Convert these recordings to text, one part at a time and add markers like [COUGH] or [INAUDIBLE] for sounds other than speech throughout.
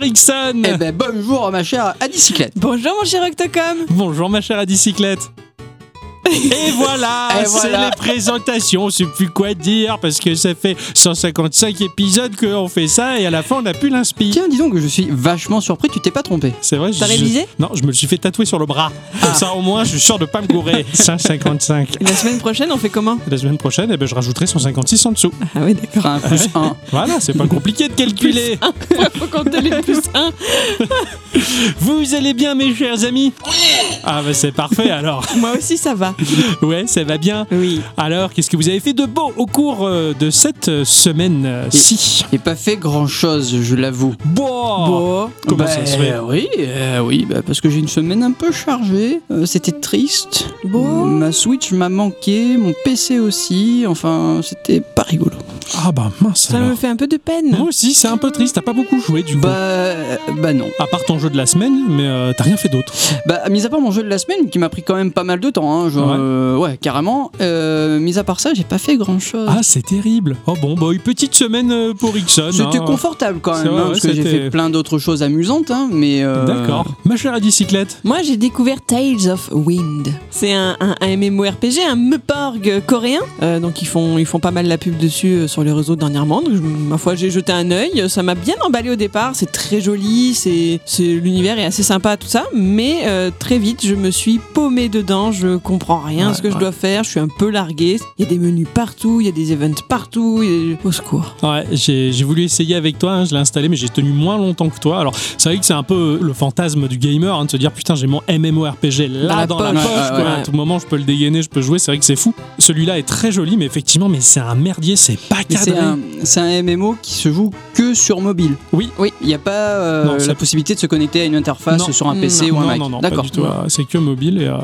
Bonjour. Bonjour mon cher Ixon Eh ben bonjour ma chère Adicyclette. Bonjour mon cher Octocom Bonjour ma chère Adicyclette et voilà, Et c'est voilà. les présentations, on sait plus quoi dire parce que ça fait 155 épisodes qu'on fait ça et à la fin on a plus l'inspi. Tiens, dis donc, je suis vachement surpris, tu t'es pas trompé. C'est vrai, T'as je- révisé Non, je me le suis fait tatouer sur le bras. Comme ça au moins je suis sûr de pas me gourer. 155. Et la semaine prochaine, on fait comment? La semaine prochaine, eh ben, je rajouterai 156 en dessous. Ah oui, d'accord. Enfin, plus 1. [LAUGHS] Voilà, c'est pas compliqué de calculer. Faut compter les plus 1. [LAUGHS] Vous allez bien mes chers amis? Ah bah c'est parfait alors. Moi aussi, ça va. [LAUGHS] Ouais, ça va bien. Oui. Alors, qu'est-ce que vous avez fait de beau au cours euh, de cette euh, semaine-ci? J'ai pas fait grand chose, je l'avoue. Bon, Bon. Comment Bah, ça se fait? Oui, euh, oui, bah, parce que j'ai une semaine un peu chargée. Euh, C'était triste. Bon. Ma Switch m'a manqué, mon PC aussi. Enfin, c'était pas rigolo. Ah bah mince Ça me fait un peu de peine. Moi aussi, c'est un peu triste. T'as pas beaucoup joué du coup. Bah, bah non. À part ton jeu de la semaine, mais euh, t'as rien fait d'autre. Bah, mis à part mon jeu de la semaine, qui m'a pris quand même pas mal de temps, hein, je- Ouais. Euh, ouais, carrément. Euh, mis à part ça, j'ai pas fait grand chose. Ah, c'est terrible. Oh bon, bah une petite semaine euh, pour Ixon. C'était hein. confortable quand même, vrai, hein, parce que j'ai c'était- fait plein d'autres choses amusantes, hein, mais. euh, D'accord. Ma chère à bicyclette. Moi, j'ai découvert Tales of Wind. C'est un, un, un MMORPG, un Meporg coréen. Euh, donc, ils font, ils font pas mal la pub dessus sur les réseaux dernièrement. Donc, ma foi, j'ai jeté un œil. Ça m'a bien emballé au départ. C'est très joli. C'est, c'est l'univers est assez sympa, tout ça. Mais euh, très vite, je me suis paumé dedans. Je comprends rien à Ouais, ce que je dois faire. Je suis un peu largué. Il y a des menus partout. Il y a des events partout. a- Au secours. Ouais, j'ai voulu essayer avec toi, hein, je l'ai installé, mais j'ai tenu moins longtemps que toi. Alors, c'est vrai que c'est un peu le fantasme du gamer, hein, de se dire putain, j'ai mon MMORPG là dans Dans la, la poche, poche. quoi. Ouais, ouais, à tout moment, je peux le dégainer, je peux jouer, c'est vrai que c'est fou. Celui-là est très joli, mais effectivement, mais c'est un merdier, c'est pas C'est cadré. un, c'est un MMO qui se joue que sur mobile. Oui. Oui. Il n'y a pas euh, Non, la possibilité de se connecter à une interface Non. sur un PC ou un Mac. non, non, pas D'accord. du tout. C'est que mobile et, euh,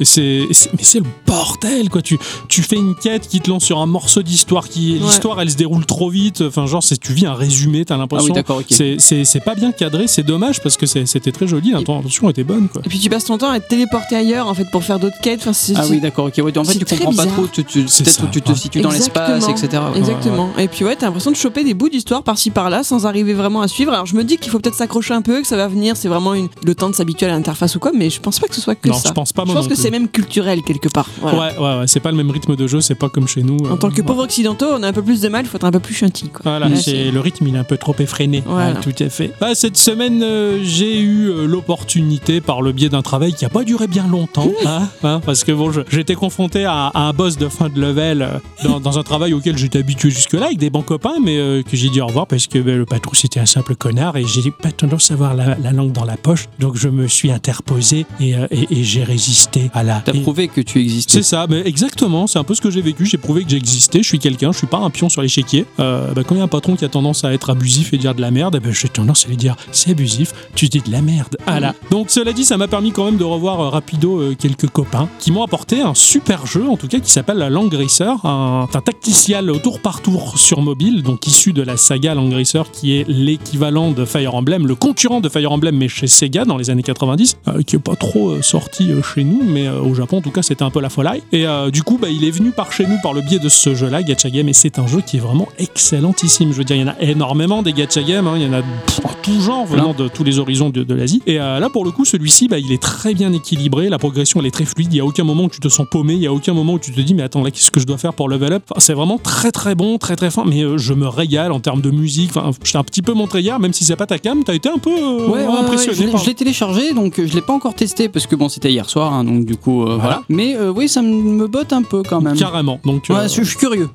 et c'est, mais c'est le bordel quoi. Tu, tu fais une quête qui te lance sur un morceau d'histoire qui, Ouais. l'histoire elle se déroule trop vite. Enfin genre c'est tu vis un résumé, t'as Ah l'impression. oui, d'accord, ok. c'est, pas bien cadré, c'est dommage parce que c'était très joli. L'intention était bonne quoi. Et puis, tu passes ton temps à te téléporter ailleurs, en fait, pour faire d'autres quêtes. Enfin, Ah oui, d'accord, ok. Ouais, en fait, tu comprends pas. Trop. tu- tu- C'est Peut-être ça, où tu te ouais. situes dans l'espace, Exactement. etc. ouais. Exactement. Et puis ouais, t'as l'impression de choper des bouts d'histoire par-ci par-là sans arriver vraiment à suivre. Alors je me dis qu'il faut peut-être s'accrocher un peu, que ça va venir, c'est vraiment une... le temps de s'habituer à l'interface ou quoi, mais je pense pas que ce soit que non, ça. je pense pas. Je moi pense non que plus. c'est même culturel quelque part. Voilà. Ouais, ouais, ouais, c'est pas le même rythme de jeu, c'est pas comme chez nous. En euh, tant que ouais. pauvres occidentaux, on a un peu plus de mal, il faut être un peu plus chanty. Quoi. Voilà, Là, c'est- c'est- le rythme il est un peu trop effréné. Voilà. Ouais, tout à fait. Bah, cette semaine, euh, j'ai eu euh, l'opportunité, par le biais d'un travail qui a pas duré bien longtemps, hein, hein, parce que bon, je- j'étais confronté à, à un boss de fin de level euh, dans, dans un travail auquel j'étais habitué jusque-là avec des bons copains, mais euh, que j'ai dit au revoir parce que bah, le patron c'était un simple connard et j'ai pas tendance à avoir la, la langue dans la poche, donc je me suis interposé et, euh, et- et j'ai résisté à la. T'as et- prouvé que tu existais. c'est ça, mais exactement, c'est un peu ce que j'ai vécu. J'ai prouvé que j'existais, je suis quelqu'un, je suis pas un pion sur l'échiquier. Euh, bah, quand il y a un patron qui a tendance à être abusif et dire de la merde, eh ben, j'ai tendance à lui dire c'est abusif, tu dis de la merde. Voilà. Donc cela dit, ça m'a permis quand même de revoir rapido quelques copains qui m'ont apporté un super jeu, en tout cas qui s'appelle la Land Racer, un, un tacticial au tour par tour sur mobile, donc issu de la saga Land Racer qui est l'équivalent de Fire Emblem, le concurrent de Fire Emblem mais chez Sega dans les années 90, euh, qui est pas trop euh, sorti euh, chez nous, mais au Japon en tout cas c'était un peu la folie. Et du coup, bah, il est venu par chez nous par le biais de ce jeu-là, Gacha Game, et c'est un jeu qui est vraiment excellentissime. Je veux dire, il y en a énormément des Gacha Game, hein, il y en a pff, tout genre venant de tous les horizons de, de l'Asie. Et là, pour le coup, celui-ci, bah, il est très bien équilibré, la progression elle est très fluide, il n'y a aucun moment où tu te sens paumé, il n'y a aucun moment où tu te dis, mais attends, là, qu'est-ce que je dois faire pour level up? C'est vraiment très très bon, très très fin, mais euh, je me régale en termes de musique. Enfin, j'étais un petit peu montré hier, même si c'est pas ta cam, t'as été un peu euh, Ouais, ouais, ouais, impressionné je l'ai- je téléchargé, donc euh, je l'ai pas encore testé parce que bon, c'était hier soir, hein, donc du coup, voilà. Voilà. Mais oui, ça me botte un peu quand même. Carrément. Donc, Ouais, je suis curieux.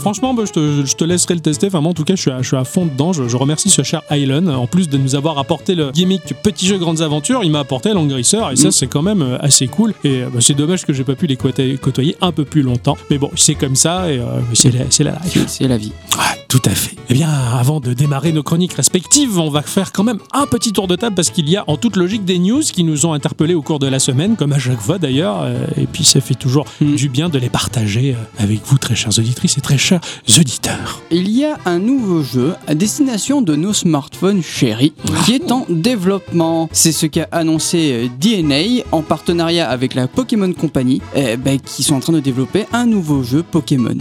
Franchement, bah, je, te, je te laisserai le tester. Enfin, moi, en tout cas, je suis à, je suis à fond dedans. Je, je remercie ce cher Island. En plus de nous avoir apporté le gimmick Petit jeu Grandes Aventures, il m'a apporté Long Racer. Et ça, Mm. c'est quand même assez cool. Et bah, c'est dommage que j'ai pas pu les côtoyer un peu plus longtemps. Mais bon, c'est comme ça. Et euh, c'est la, la life. C'est- C'est la vie. Ouais, tout à fait. Eh bien, avant de démarrer nos chroniques respectives, on va faire quand même un petit tour de table parce qu'il y a en toute logique des news qui nous ont interpellés au cours de la semaine, comme à chaque fois d'ailleurs. euh, Et puis, ça fait toujours Mm. du bien de les partager euh, avec vous, très chères auditrices et très chers auditeurs. Il y a un nouveau jeu à destination de nos smartphones chéris qui est en développement. C'est ce qu'a annoncé euh, DNA en partenariat avec la Pokémon Company, eh ben, qui sont en train de développer un nouveau jeu Pokémon.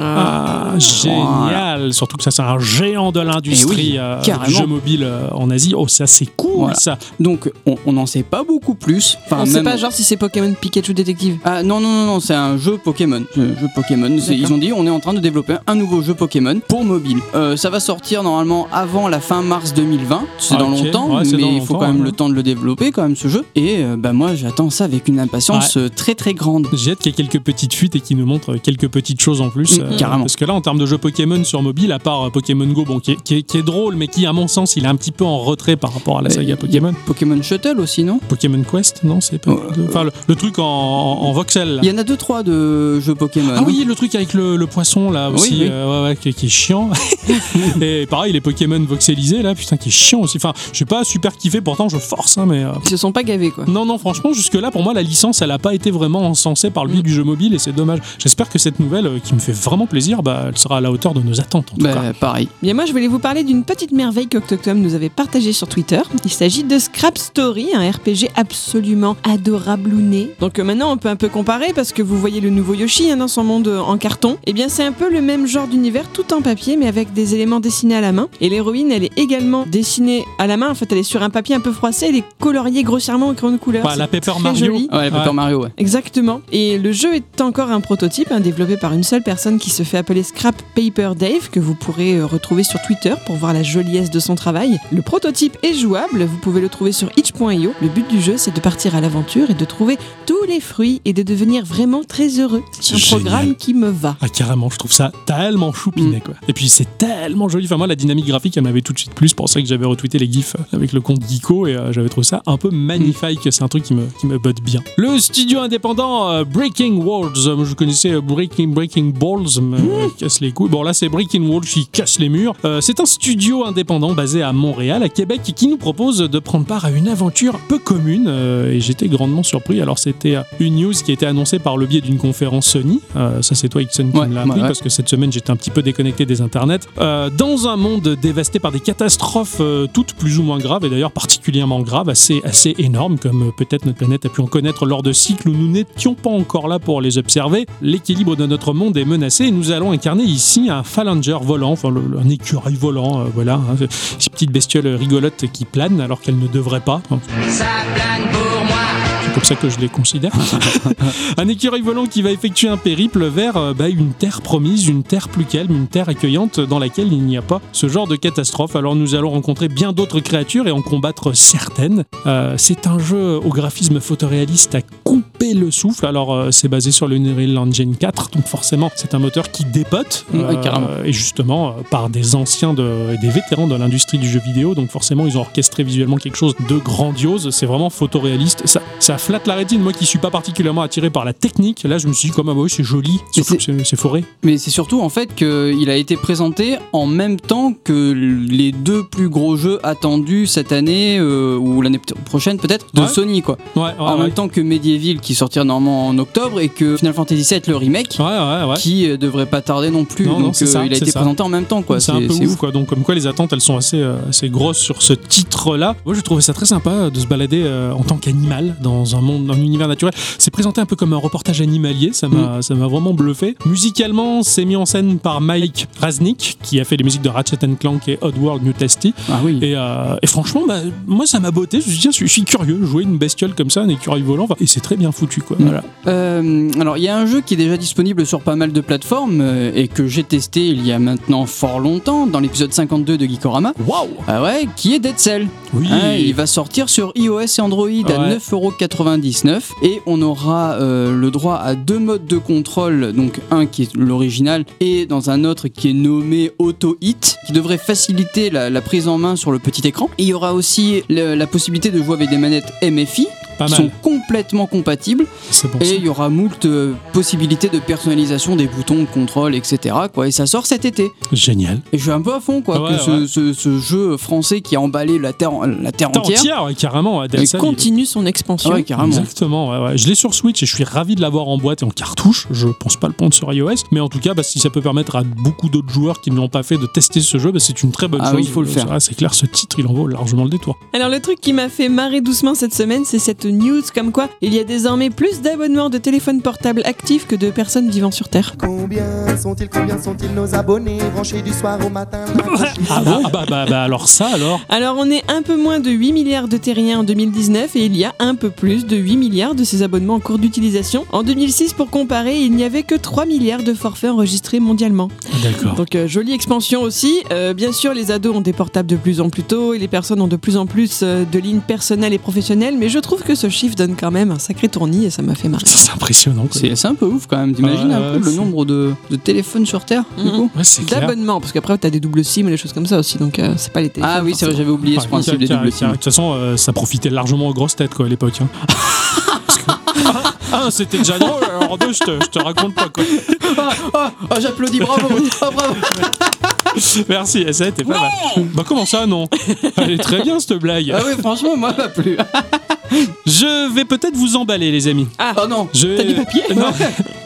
Ah, génial Surtout que ça, c'est un géant de l'industrie oui, euh, carrément. du jeu mobile euh, en Asie. Oh, ça, c'est cool, Voilà. ça. Donc on n'en sait pas beaucoup plus. Enfin, On sait même- pas genre si c'est Pokémon Pikachu Détective. Ah non non non non, c'est un jeu Pokémon. Jeu, jeu Pokémon. C'est- Ils ont dit on est en train de développer un nouveau jeu Pokémon pour mobile. Euh, ça va sortir normalement avant la fin mars 2020. C'est Ah, dans ok. longtemps, Ouais, mais il faut quand même ouais. le temps de le développer quand même ce jeu. Et euh, bah moi j'attends ça avec une impatience très très grande. J'ai hâte qu'il y ait quelques petites fuites et qui nous montrent quelques petites choses en plus. Mm, carrément. Parce que là, en termes de jeux Pokémon sur mobile, à part euh, Pokémon Go, bon, qui est, qui est- qui est drôle, mais qui, à mon sens, il est un petit peu en retrait par rapport à la Euh, saga Pokémon. Pokémon Shuttle aussi non? Pokémon Quest, non C'est pas. Euh, Enfin, le, le truc en, en- voxel. Il y en a deux trois de jeux Pokémon. Ah oui, le truc avec le, le poisson là aussi, Oui, oui. euh, ouais, ouais, qui, qui est chiant. [LAUGHS] et pareil, les Pokémon voxelisés là, putain, qui est chiant aussi. Enfin, je suis pas super kiffé, pourtant je force, hein, mais. euh, Ils se sont pas gavés quoi. Non, non, franchement, jusque-là, pour moi, la licence, elle a pas été vraiment encensée par le biais Mm. du jeu mobile et c'est dommage. J'espère que cette nouvelle, euh, qui me fait vraiment plaisir, bah, elle sera à la hauteur de nos attentes en tout cas. Bah, pareil. Bien moi je voulais vous parler d'une petite merveille qu'Octoctom nous avait partagée sur Twitter. Il s'agit de Scrap Story, un RPG absolument adorable ou né. Donc euh, maintenant on peut un peu comparer parce que vous voyez le nouveau Yoshi hein, dans son monde euh, en carton. Et bien c'est un peu le même genre d'univers tout en papier mais avec des éléments dessinés à la main. Et l'héroïne elle est également dessinée à la main. En fait elle est sur un papier un peu froissé, elle est coloriée grossièrement au crayon de couleur. Bah, C'est la Paper Mario. joli. Ouais, Paper Ouais. Mario ouais. Exactement. Et le jeu est encore un prototype hein, développé par une seule personne qui se fait appeler Scrap Paper Dave, que vous pourrez euh, retrouver sur Twitter pour voir la joliesse de son travail. Le prototype est jouable, vous pouvez le trouver sur itch.io. Le but du jeu, c'est de partir à l'aventure et de trouver tous les fruits et de devenir vraiment très heureux. C'est un génial. programme qui me va. Ah carrément, je trouve ça tellement Mm. choupinet quoi. Et puis c'est tellement joli. Enfin moi la dynamique graphique elle m'avait tout de suite plu. C'est pour ça que j'avais retweeté les gifs avec le compte Geeko et euh, j'avais trouvé ça un peu magnifique. C'est un truc qui me qui me botte bien. Le studio indépendant euh, Breaking. Euh, je connaissais euh, Breaking Breaking Balls, mais euh, casse les couilles. Bon là c'est Breaking Walls qui casse les murs. Euh, c'est un studio indépendant basé à Montréal, à Québec, qui nous propose de prendre part à une aventure peu commune. euh, et j'étais grandement surpris. Alors c'était euh, une news qui a été annoncée par le biais d'une conférence Sony. Euh, ça c'est toi Ixon qui Ouais, me l'a appris ouais. parce que cette semaine j'étais un petit peu déconnecté des internets. Dans un monde dévasté par des catastrophes toutes plus ou moins graves et d'ailleurs particulièrement graves, assez, assez énormes comme peut-être notre planète a pu en connaître lors de cycles où nous n'étions pas encore là pour les observer, l'équilibre de notre monde est menacé et nous allons incarner ici un phalanger volant, enfin le- le- un écureuil volant, euh, voilà, hein, ces petites bestioles rigolotes qui planent alors qu'elles ne devraient pas. hein. C'est comme ça que je les considère. [LAUGHS] un écureuil volant qui va effectuer un périple vers euh, bah, une terre promise, une terre plus calme, une terre accueillante dans laquelle il n'y a pas ce genre de catastrophe. Alors nous allons rencontrer bien d'autres créatures et en combattre certaines. Euh, c'est un jeu au graphisme photoréaliste à couper le souffle. Alors euh, c'est basé sur l'Unreal Engine 4, donc forcément c'est un moteur qui dépote. Ouais, carrément. et justement euh, par des anciens de, et des vétérans de l'industrie du jeu vidéo. Donc forcément ils ont orchestré visuellement quelque chose de grandiose. C'est vraiment photoréaliste. Ça, ça flatte la rétine. Moi qui suis pas particulièrement attiré par la technique, là je me suis dit comme ah oui c'est joli, c'est forêt. Mais c'est surtout en fait qu'il a été présenté en même temps que les deux plus gros jeux attendus cette année euh, ou l'année prochaine peut-être de Ouais. Sony quoi. Ouais, ouais, en ouais. même temps que Medieval qui sortira normalement en octobre et que Final Fantasy VII le remake Ouais, ouais, ouais. qui euh, devrait pas tarder non plus. Non, Donc euh, ça, il a été ça. présenté en même temps quoi. C'est un peu ouf, quoi. Donc, comme quoi, les attentes, elles sont assez, euh, assez grosses sur ce titre-là. Moi, j'ai trouvé ça très sympa de se balader en tant qu'animal dans un monde, dans un univers naturel. C'est présenté un peu comme un reportage animalier. Ça Mm. m'a, ça m'a vraiment bluffé. Musicalement, c'est mis en scène par Mike Raznick, qui a fait les musiques de Ratchet Clank et Oddworld New Testy. Ah oui. Et, euh, et franchement, bah, moi, ça m'a botté. Je me suis dit, je suis- je curieux. Jouer une bestiole comme ça, un écureuil volant. Et c'est très bien foutu, quoi. Mm. Voilà. Euh, alors il y a un jeu qui est déjà disponible sur pas mal de plateformes euh, et que j'ai testé il y a maintenant fort longtemps dans l'épisode 52 de Geekorama. Waouh! Ah ouais, qui est Dead Cell. Oui! Hein, il va sortir sur iOS et Android à Ouais. 9,99€ et on aura euh, le droit à deux modes de contrôle, donc un qui est l'original et dans un autre qui est nommé Auto Hit, qui devrait faciliter la, la prise en main sur le petit écran. Et il y aura aussi le- la possibilité de jouer avec des manettes MFI Pas qui mal. sont complètement compatibles Et il y aura moult euh, possibilités de personnalisation des boutons de contrôle, etc. Quoi. Et ça sort cet été. Génial. Et je suis un peu à fond, quoi, Ouais, que ce, ouais. ce- ce jeu français qui a emballé la terre, la terre entière. entière, ouais, carrément. Il continue son expansion. Ouais, carrément. Exactement, ouais, ouais. je l'ai sur Switch et je suis ravi de l'avoir en boîte et en cartouche. Je pense pas le prendre sur iOS, mais en tout cas, bah, si ça peut permettre à beaucoup d'autres joueurs qui ne l'ont pas fait de tester ce jeu, bah, c'est une très bonne Ah chose. oui, il faut le Euh, faire. ah, c'est clair, ce titre, il en vaut largement le détour. Alors le truc qui m'a fait marrer doucement cette semaine, c'est cette news comme quoi il y a désormais plus d'abonnements de téléphones portables actifs que de personnes vivant sur Terre. Combien sont-ils, combien sont-ils nos abonnés branchés du soir au matin [LAUGHS] Ah bon Ah bah, bah, bah alors ça alors Alors on est un peu moins de 8 milliards de terriens en 2019 et il y a un peu plus de 8 milliards de ces abonnements en cours d'utilisation. En 2006, pour comparer, il n'y avait que 3 milliards de forfaits enregistrés mondialement. D'accord. Donc euh, jolie expansion aussi. Euh, bien sûr, les ados ont des portables de plus en plus tôt et les personnes ont de plus en plus euh, de lignes personnelles et professionnelles, mais je trouve que ce chiffre donne quand même un sacré et ça m'a fait marrer. C'est impressionnant. quoi. C'est c'est un peu ouf quand même. T'imagines un peu le nombre de, de téléphones sur Terre du Mhm. Ouais. D'abonnements, parce qu'après t'as des doubles SIM et des choses comme ça aussi, donc euh, c'est pas les téléphones. Ah oui, c'est vrai, j'avais oublié ce principe des doubles SIM. De toute façon, euh, ça profitait largement aux grosses têtes quoi à l'époque. hein. [LAUGHS] Parce que- Ah, c'était déjà drôle, alors deux, je te, je te raconte pas quoi. [LAUGHS] Ah, ah, ah, j'applaudis, bravo, ah, bravo. [LAUGHS] [LAUGHS] Merci, ça t'es pas mal. Bah comment ça, non [LAUGHS] Elle est très bien cette blague. Ah oui, franchement, moi, m'a plu. [LAUGHS] Je vais peut-être vous emballer, les amis. Oh non. Je... T'as du papier non.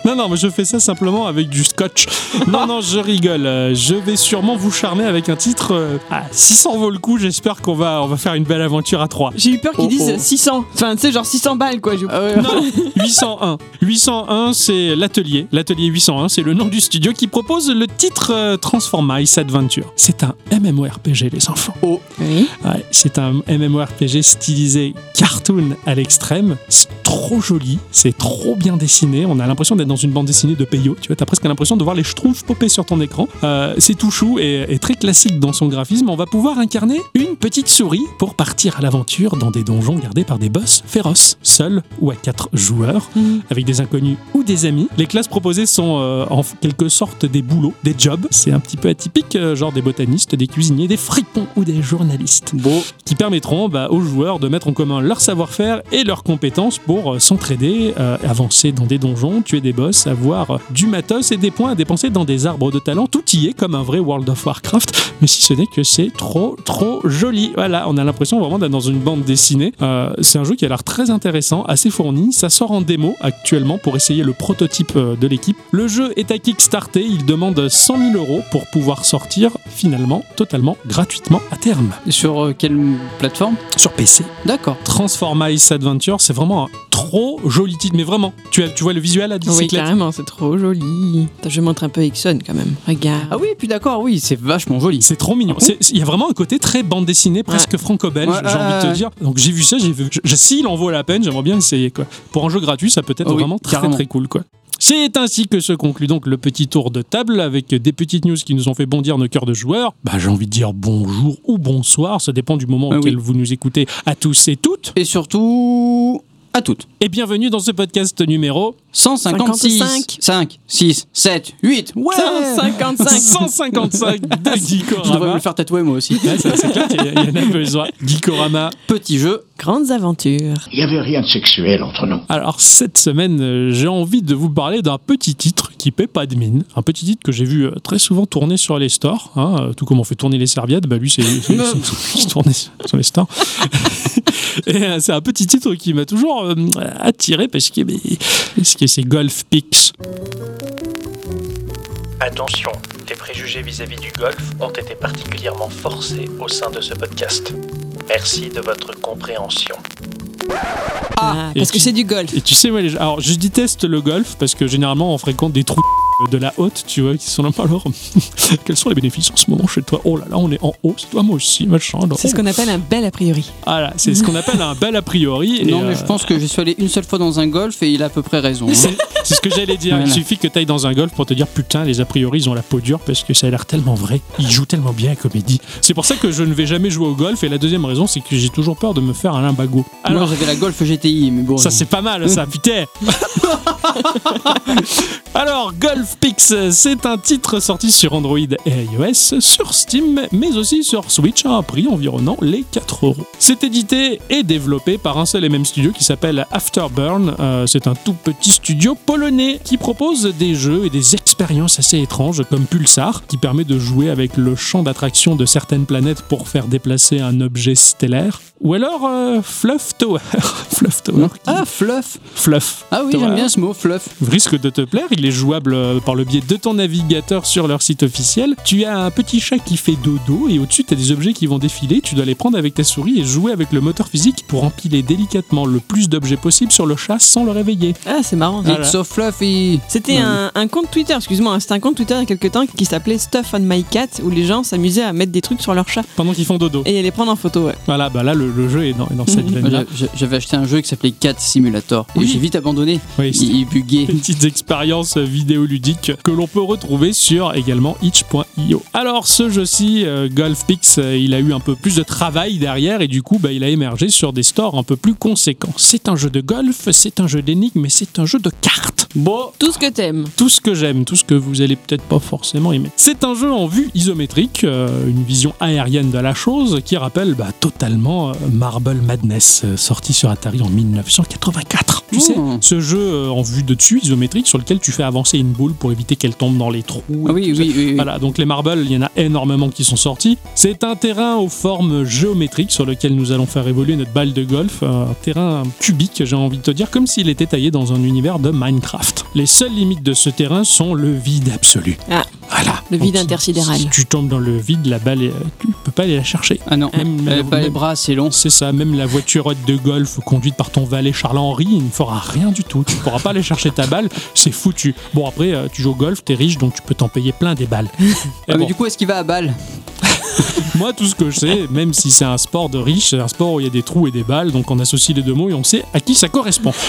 non, non, mais je fais ça simplement avec du scotch. Non, non, je rigole. Euh, Je vais sûrement vous charmer avec un titre. euh, ah, si ça en vaut le coup, j'espère qu'on va, on va faire une belle aventure à trois. J'ai eu peur qu'ils Oh, disent oh. 600. Enfin, tu sais, genre 600 balles quoi. Ah ouais. Non, 801. 801, c'est l'atelier. L'atelier 801, c'est le nom du studio qui propose le titre euh, Transform Ice Adventure. C'est un MMORPG, les enfants. Oh. Oui. Ouais, c'est un MMORPG stylisé cartoon à l'extrême. C'est trop joli, c'est trop bien dessiné. On a l'impression d'être dans une bande dessinée de Peyo. Tu vois, t'as presque l'impression de voir les schtroumpfs popper sur ton écran. Euh, c'est tout chou et, et très classique dans son graphisme. On va pouvoir incarner une petite souris pour partir à l'aventure dans des donjons gardés par des boss féroces, seuls ou à quatre joueurs, Mhm. avec des inconnus ou des amis. Les classes proposées sont euh, en quelque sorte des boulots, des jobs. C'est un petit peu atypique, euh, genre des botanistes, des cuisiniers, des fripons ou des journalistes Beau. qui permettront bah, aux joueurs de mettre en commun leur savoir-faire et leurs compétences pour euh, s'entraider, euh, avancer dans des donjons, tuer des boss, avoir euh, du matos et des points à dépenser dans des arbres de talent. Tout y est comme un vrai World of Warcraft, mais si ce n'est que c'est trop, trop joli. Voilà, on a l'impression vraiment d'être dans une bande dessinée. C'est un jeu qui a l'air très intéressant, assez fourni. Ça sort en démo actuellement pour essayer le prototype de l'équipe. Le jeu est à Kickstarter, il demande 100 000 euros pour pouvoir sortir finalement totalement gratuitement à terme Sur euh, quelle plateforme? Sur PC. D'accord. Transform Ice Adventure, c'est vraiment un trop joli titre, mais vraiment. Tu, as, tu vois le visuel à Oui, bicyclette? carrément, c'est trop joli. Attends, je montre un peu Ixon quand même. Regarde. Ah oui, puis d'accord, oui, c'est vachement joli. c'est trop mignon. Il y a vraiment un côté très bande dessinée, presque franco-belge, Ouais, j'ai ouais, envie de te dire. Donc j'ai vu ça, j'ai vu. S'il en vaut la peine, j'aimerais bien essayer. Quoi. Pour un jeu gratuit, ça peut être oui, vraiment très carrément. très cool. Quoi. C'est ainsi que se conclut donc le petit tour de table avec des petites news qui nous ont fait bondir nos cœurs de joueurs. Bah, j'ai envie de dire bonjour ou bonsoir, ça dépend du moment Ah auquel oui. vous nous écoutez à tous et toutes. Et surtout, à toutes. Et bienvenue dans ce podcast numéro 156. 55. 5, 6, 7, 8. Ouais 155. 155 de Je devrais me Geekorama. le faire tatouer moi aussi. Ouais, c'est clair qu'il y, a- il y en a besoin. Geekorama. Petit jeu. Grandes aventures. Il n'y avait rien de sexuel entre nous. Alors cette semaine, euh, j'ai envie de vous parler d'un petit titre qui paie pas de mine. Un petit titre que j'ai vu euh, très souvent tourner sur les stores. hein, euh, tout comme on fait tourner les serviettes, bah lui c'est [LAUGHS] tourné sur les stores. [LAUGHS] Et c'est un petit titre qui m'a toujours euh, attiré parce que, mais, parce que c'est Golf Pix. Attention, les préjugés vis-à-vis du golf ont été particulièrement forcés au sein de ce podcast. Merci de votre compréhension. Ah, Et parce que c'est du golf. Et tu sais, moi, les- alors je déteste le golf parce que généralement on fréquente des trous de la haute, tu vois, qui sont là. [LAUGHS] Alors, quels sont les bénéfices en ce moment chez toi? Oh là là, on est en haut, c'est toi, moi aussi, machin. alors, C'est ce qu'on appelle un bel a priori. Voilà, c'est ce qu'on appelle un bel a priori. et, non, mais euh, je pense que je suis allé une seule fois dans un golf et il a à peu près raison. hein. C'est ce que j'allais dire. Il suffit que tu ailles dans un golf pour te dire putain, les a priori, ils ont la peau dure parce que ça a l'air tellement vrai. Ils jouent tellement bien à comédie. C'est pour ça que je ne vais jamais jouer au golf. Et la deuxième raison, c'est que j'ai toujours peur de me faire un limbago. Alors Alors, j'avais la Golf GTI, mais bon. Ça c'est pas mal ça, putain [LAUGHS] Alors, Golf Pix, c'est un titre sorti sur Android et iOS, sur Steam, mais aussi sur Switch à un prix environnant les 4 euros. C'est édité et développé par un seul et même studio qui s'appelle Afterburn. Euh, c'est un tout petit studio polonais qui propose des jeux et des expériences assez étranges comme Pulsar, qui permet de jouer avec le champ d'attraction de certaines planètes pour faire déplacer un objet stellaire. Ou alors euh, Fluff Tower. [LAUGHS] Fluff Tower. qui- Ah, fluff. Fluff. Ah oui, j'aime bien ce mot, fluff. risque de te plaire. Il est jouable euh, par le biais de ton navigateur sur leur site officiel. Tu as un petit chat qui fait dodo et au-dessus tu as des objets qui vont défiler. Tu dois les prendre avec ta souris et jouer avec le moteur physique pour empiler délicatement le plus d'objets possible sur le chat sans le réveiller. Ah, c'est marrant. Voilà. It's so fluffy. C'était un, un compte Twitter, excuse-moi, hein, c'était un compte Twitter il y a quelques temps qui s'appelait Stuff on My Cat où les gens s'amusaient à mettre des trucs sur leur chat Pendant qu'ils font dodo. et les prendre en photo. Ouais. Voilà, bah là le, le jeu est dans, est dans cette Mhm. veine-là. J'avais acheté un jeu qui s'appelait Cat Simulator. Et Oui. j'ai vite abandonné. Oui, c'est- Il, il buguait. Des petites expériences que l'on peut retrouver sur également itch.io. Alors ce jeu-ci, euh, Golf Pix, euh, il a eu un peu plus de travail derrière et du coup bah, il a émergé sur des stores un peu plus conséquents. C'est un jeu de golf, c'est un jeu d'énigmes, mais c'est un jeu de cartes. Bon, Tout ce que t'aimes. tout ce que j'aime, tout ce que vous allez peut-être pas forcément aimer. C'est un jeu en vue isométrique, euh, une vision aérienne de la chose qui rappelle bah, totalement euh, Marble Madness, euh, sorti sur Atari en 1984. Tu Oh. sais, ce jeu en vue de dessus isométrique sur lequel tu fais avancer une boule pour éviter qu'elle tombe dans les trous. Ah oui, oui, oui. Voilà, donc les marbles, il y en a énormément qui sont sortis. C'est un terrain aux formes géométriques sur lequel nous allons faire évoluer notre balle de golf. Un terrain cubique, j'ai envie de te dire, comme s'il était taillé dans un univers de Minecraft. Les seules limites de ce terrain sont le vide absolu. Ah. Voilà. Le vide Donc, si- intersidéral. Si tu tombes dans le vide, la balle, est- tu peux pas aller la chercher. Ah non, Même- pas les bras assez longs. C'est ça, même la voiturette de golf conduite par ton valet Charles-Henri, il ne fera rien du tout. Tu ne pourras pas aller chercher ta balle, c'est foutu. Bon, après, euh, tu joues au golf, t'es riche, donc tu peux t'en payer plein des balles. Et [LAUGHS] Ah, mais du coup, est-ce qu'il va à balle? [LAUGHS] Moi, tout ce que je sais, même si c'est un sport de riche, c'est un sport où il y a des trous et des balles, donc on associe les deux mots et on sait à qui ça correspond. [LAUGHS]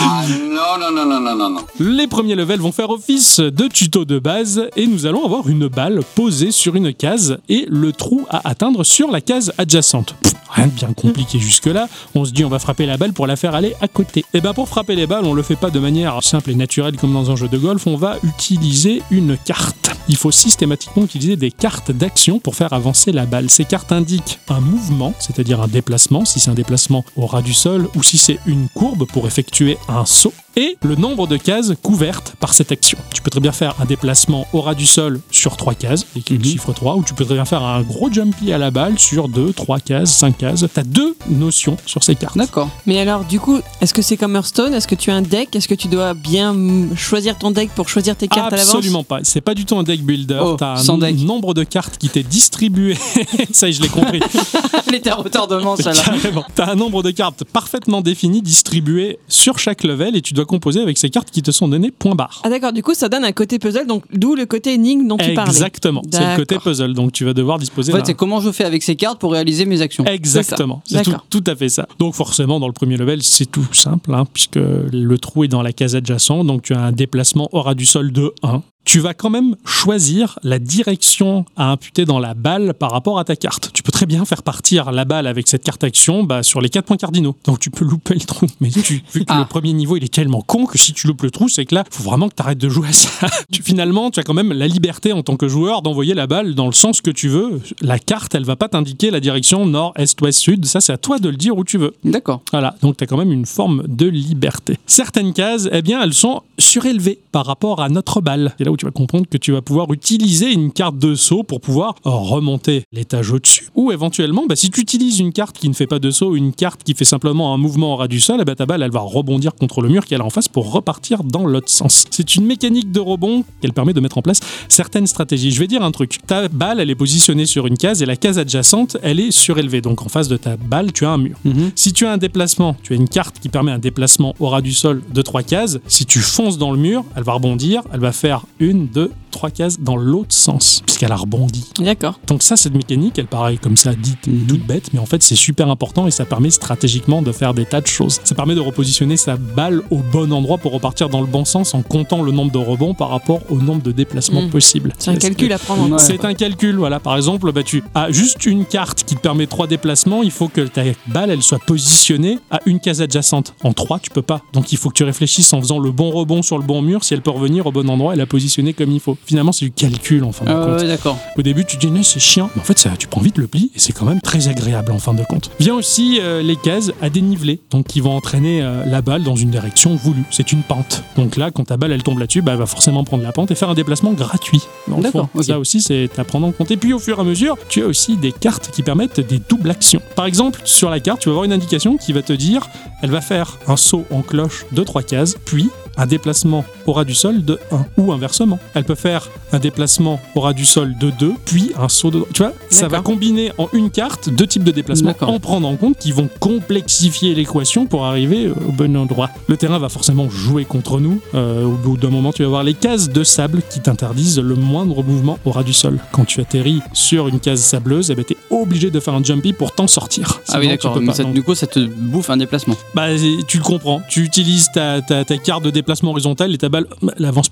Ah non, non, non, non, non, non, non. Les premiers levels vont faire office de tuto de base et nous allons avoir une balle posée sur une case et le trou à atteindre sur la case adjacente. Pff, rien de bien compliqué jusque-là. On se dit on va frapper la balle pour la faire aller à côté. Et ben pour frapper les balles, on le fait pas de manière simple et naturelle comme dans un jeu de golf, on va utiliser une carte. Il faut systématiquement utiliser des cartes d'action pour faire avancer la balle. Ces cartes indiquent un mouvement, c'est-à-dire un déplacement, si c'est un déplacement au ras du sol ou si c'est une courbe pour effectuer un saut et le nombre de cases couvertes par cette action. Tu peux très bien faire un déplacement au ras du sol sur 3 cases, et qui est le Mhm. chiffre 3, ou tu peux très bien faire un gros jumpy à la balle sur 2, 3 cases, 5 cases. Tu as deux notions sur ces cartes. D'accord. Mais alors, du coup, est-ce que c'est comme Hearthstone? Est-ce que tu as un deck? Est-ce que tu dois bien choisir ton deck pour choisir tes cartes à l'avance? Absolument pas. C'est pas du tout un deck builder. Oh, T'as un sans deck. nombre de cartes qui t'est distribué. [LAUGHS] Ça y est, je l'ai compris. [LAUGHS] À retardement, [LAUGHS] celle-là. Carrément. T'as un nombre de cartes parfaitement défini, distribuées sur chaque level, et tu dois composer avec ces cartes qui te sont données point barre. Ah d'accord, du coup ça donne un côté puzzle, donc d'où le côté énigme dont tu parlais. Exactement. C'est le côté puzzle. Donc tu vas devoir disposer En fait, c'est comment je fais avec ces cartes pour réaliser mes actions. Exactement, C'est tout, à fait ça. Donc forcément, dans le premier level, c'est tout simple, hein, puisque le trou est dans la case adjacente, donc tu as un déplacement au ras du sol de 1. Tu vas quand même choisir la direction à imputer dans la balle par rapport à ta carte. Tu peux très bien faire partir la balle avec cette carte action bah, sur les quatre points cardinaux. Donc tu peux louper le trou. Mais tu, vu que Ah. le premier niveau il est tellement con que si tu loupes le trou, c'est que là, faut vraiment que tu arrêtes de jouer à ça. [LAUGHS] Tu- finalement, tu as quand même la liberté en tant que joueur d'envoyer la balle dans le sens que tu veux. La carte, elle va pas t'indiquer la direction nord, est, ouest, sud. Ça, c'est à toi de le dire où tu veux. D'accord. Voilà, donc tu as quand même une forme de liberté. Certaines cases, eh bien, elles sont surélevées par rapport à notre balle. C'est là où tu vas comprendre que tu vas pouvoir utiliser une carte de saut pour pouvoir euh, remonter l'étage au-dessus. Ou éventuellement, bah, si tu utilises une carte qui ne fait pas de saut, une carte qui fait simplement un mouvement au ras du sol, eh ben, ta balle, elle va rebondir contre le mur est là en face pour repartir dans l'autre sens. C'est une mécanique de rebond qu'elle permet de mettre en place certaines stratégies. Je vais dire un truc. Ta balle, elle est positionnée sur une case et la case adjacente, elle est surélevée. Donc en face de ta balle, tu as un mur. Mhm. Si tu as un déplacement, tu as une carte qui permet un déplacement au ras du sol de trois cases. Si tu fonces dans le mur, elle va rebondir, elle va faire une, deux, trois cases dans l'autre sens, puisqu'elle a rebondi. D'accord. Donc ça, cette mécanique, elle paraît comme ça dite Mhm. toute bête, mais en fait c'est super important et ça permet stratégiquement de faire des tas de choses. Ça permet de repositionner sa balle au bon endroit pour repartir dans le bon sens en comptant le nombre de rebonds par rapport au nombre de déplacements Mhm. possibles. C'est un calcul à prendre en compte. Ouais. C'est un calcul, voilà. Par exemple, bah, tu as juste une carte qui te permet trois déplacements. Il faut que ta balle, elle soit positionnée à une case adjacente. En trois, tu peux pas. Donc il faut que tu réfléchisses en faisant le bon rebond sur le bon mur, si elle peut revenir au bon endroit et la positionner comme il faut. Finalement, c'est du calcul en fin de Ah compte. d'accord. Au début, tu te dis, Non, c'est chiant. Mais en fait, ça, tu prends vite le pli et c'est quand même très agréable en fin de compte. Vient aussi euh, les cases à déniveler, donc qui vont entraîner euh, la balle dans une direction voulue. C'est une pente. Donc là, quand ta balle elle tombe là-dessus, bah, elle va forcément prendre la pente et faire un déplacement gratuit. D'accord, fond. ok. Ça aussi, c'est à prendre en compte. Et puis au fur et à mesure, tu as aussi des cartes qui permettent des doubles actions. Par exemple, sur la carte, tu vas avoir une indication qui va te dire, elle va faire un saut en cloche de 3 cases, puis un déplacement au ras du sol de 1 ou inversement. Elle peut faire un déplacement au ras du sol de 2 puis un saut de tu vois ça va combiner en une carte deux types de déplacements en prendre en compte qui vont complexifier l'équation pour arriver au bon endroit. Le terrain va forcément jouer contre nous. Euh, au bout d'un moment, tu vas avoir les cases de sable qui t'interdisent le moindre mouvement au ras du sol. Quand tu atterris sur une case sableuse, eh ben, tu es obligé de faire un jumpy pour t'en sortir. Ah oui, d'accord. du coup, ça te bouffe un déplacement. bah, tu le comprends. Tu utilises ta, ta, ta carte de déplacement horizontal et ta balle,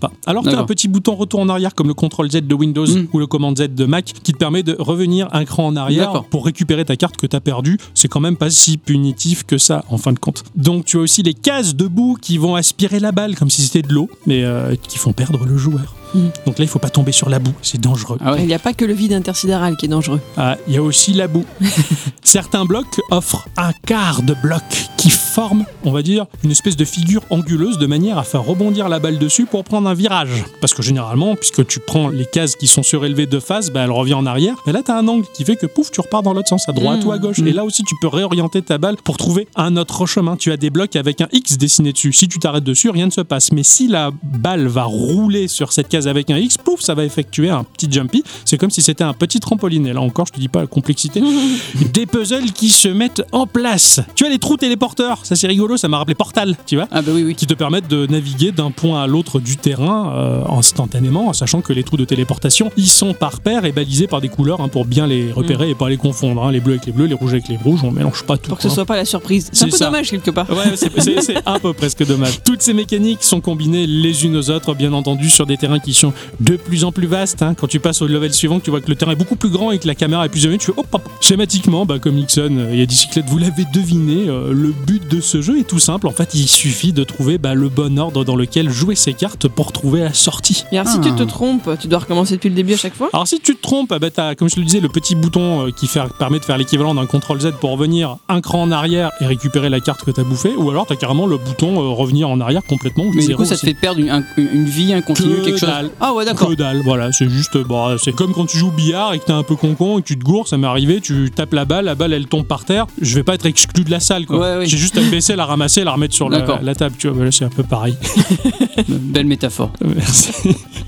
pas. Alors, tu as un petit bouton retour en arrière comme le CTRL Z de Windows Mm. ou le commande Z de Mac qui te permet de revenir un cran en arrière pour récupérer ta carte que tu as perdue. C'est quand même pas si punitif que ça en fin de compte. Donc, tu as aussi les cases debout qui vont aspirer la balle comme si c'était de l'eau, mais euh, qui font perdre le joueur. Mm. Donc là, il faut pas tomber sur la boue, c'est dangereux. Ah ouais. Il n'y a pas que le vide intersidéral qui est dangereux. Ah, il y a aussi la boue. [LAUGHS] Certains blocs offrent un quart de bloc qui forme, on va dire, une espèce de figure anguleuse de manière à faire rebondir la balle dessus pour prendre un virage. Parce que généralement, puisque tu prends les cases qui sont surélevées de face, bah, elle revient en arrière. Mais là, tu as un angle qui fait que pouf, tu repars dans l'autre sens, à droite Mm. ou à gauche. Mm. Et là aussi, tu peux réorienter ta balle pour trouver un autre chemin. Tu as des blocs avec un X dessiné dessus. Si tu t'arrêtes dessus, rien ne se passe. Mais si la balle va rouler sur cette case avec un X, pouf, ça va effectuer un petit jumpy. C'est comme si c'était un petit trampoline. Et là encore, je te dis pas la complexité. [LAUGHS] des puzzles qui se mettent en place. Tu as les trous téléporteurs. Ça, c'est rigolo. Ça m'a rappelé Portal, tu vois Ah bah oui, oui. qui te permettent de naviguer d'un point à l'autre du terrain euh, instantanément, en sachant que les trous de téléportation, ils sont par paire et balisés par des couleurs hein, pour bien les repérer et pas les confondre. hein. Les bleus avec les bleus, les rouges avec les rouges, on mélange pas tout. Pour que ce hein. soit pas la surprise. C'est un peu ça. dommage quelque part. Ouais, c'est [LAUGHS] un peu presque dommage. Toutes ces mécaniques sont combinées les unes aux autres, bien entendu, sur des terrains qui sont de plus en plus vastes. hein. Quand tu passes au level suivant, tu vois que le terrain est beaucoup plus grand et que la caméra est plus éloignée. Tu fais hop, hop. Schématiquement, bah, comme Nixon euh, et Dicyclette, vous l'avez deviné, euh, le but de ce jeu est tout simple. En fait, il suffit de trouver bah, le bon ordre dans lequel jouer ses cartes pour trouver la sortie. Et alors, si Ah. tu te trompes, tu dois recommencer depuis le début à chaque fois? Alors si tu te trompes, bah, t'as, comme je te le disais, le petit bouton euh, qui fait- permet de faire l'équivalent d'un CTRL Z pour revenir un cran en arrière et récupérer la carte que t'as bouffée, ou alors t'as carrément le bouton euh, revenir en arrière complètement. ou Mais du coup, ça te fait perdre une, un- une vie, un continu, Que quelque chose. Dalle. Ah ouais, d'accord. Que dalle, voilà, c'est juste, bah, c'est comme quand tu joues au billard et que t'es un peu concon et que tu te gourres, ça m'est arrivé, tu tapes la balle, la balle elle tombe par terre, je vais pas être exclu de la salle, quoi. Ouais, oui. J'ai juste à me baisser, la ramasser, la remettre sur la, table, tu vois, bah, c'est un peu pareil. [LAUGHS] Belle métaphore. [LAUGHS] Merci.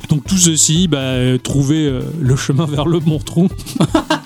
Donc tout ceci, bah, trouver euh, le chemin vers le bon trou. [LAUGHS]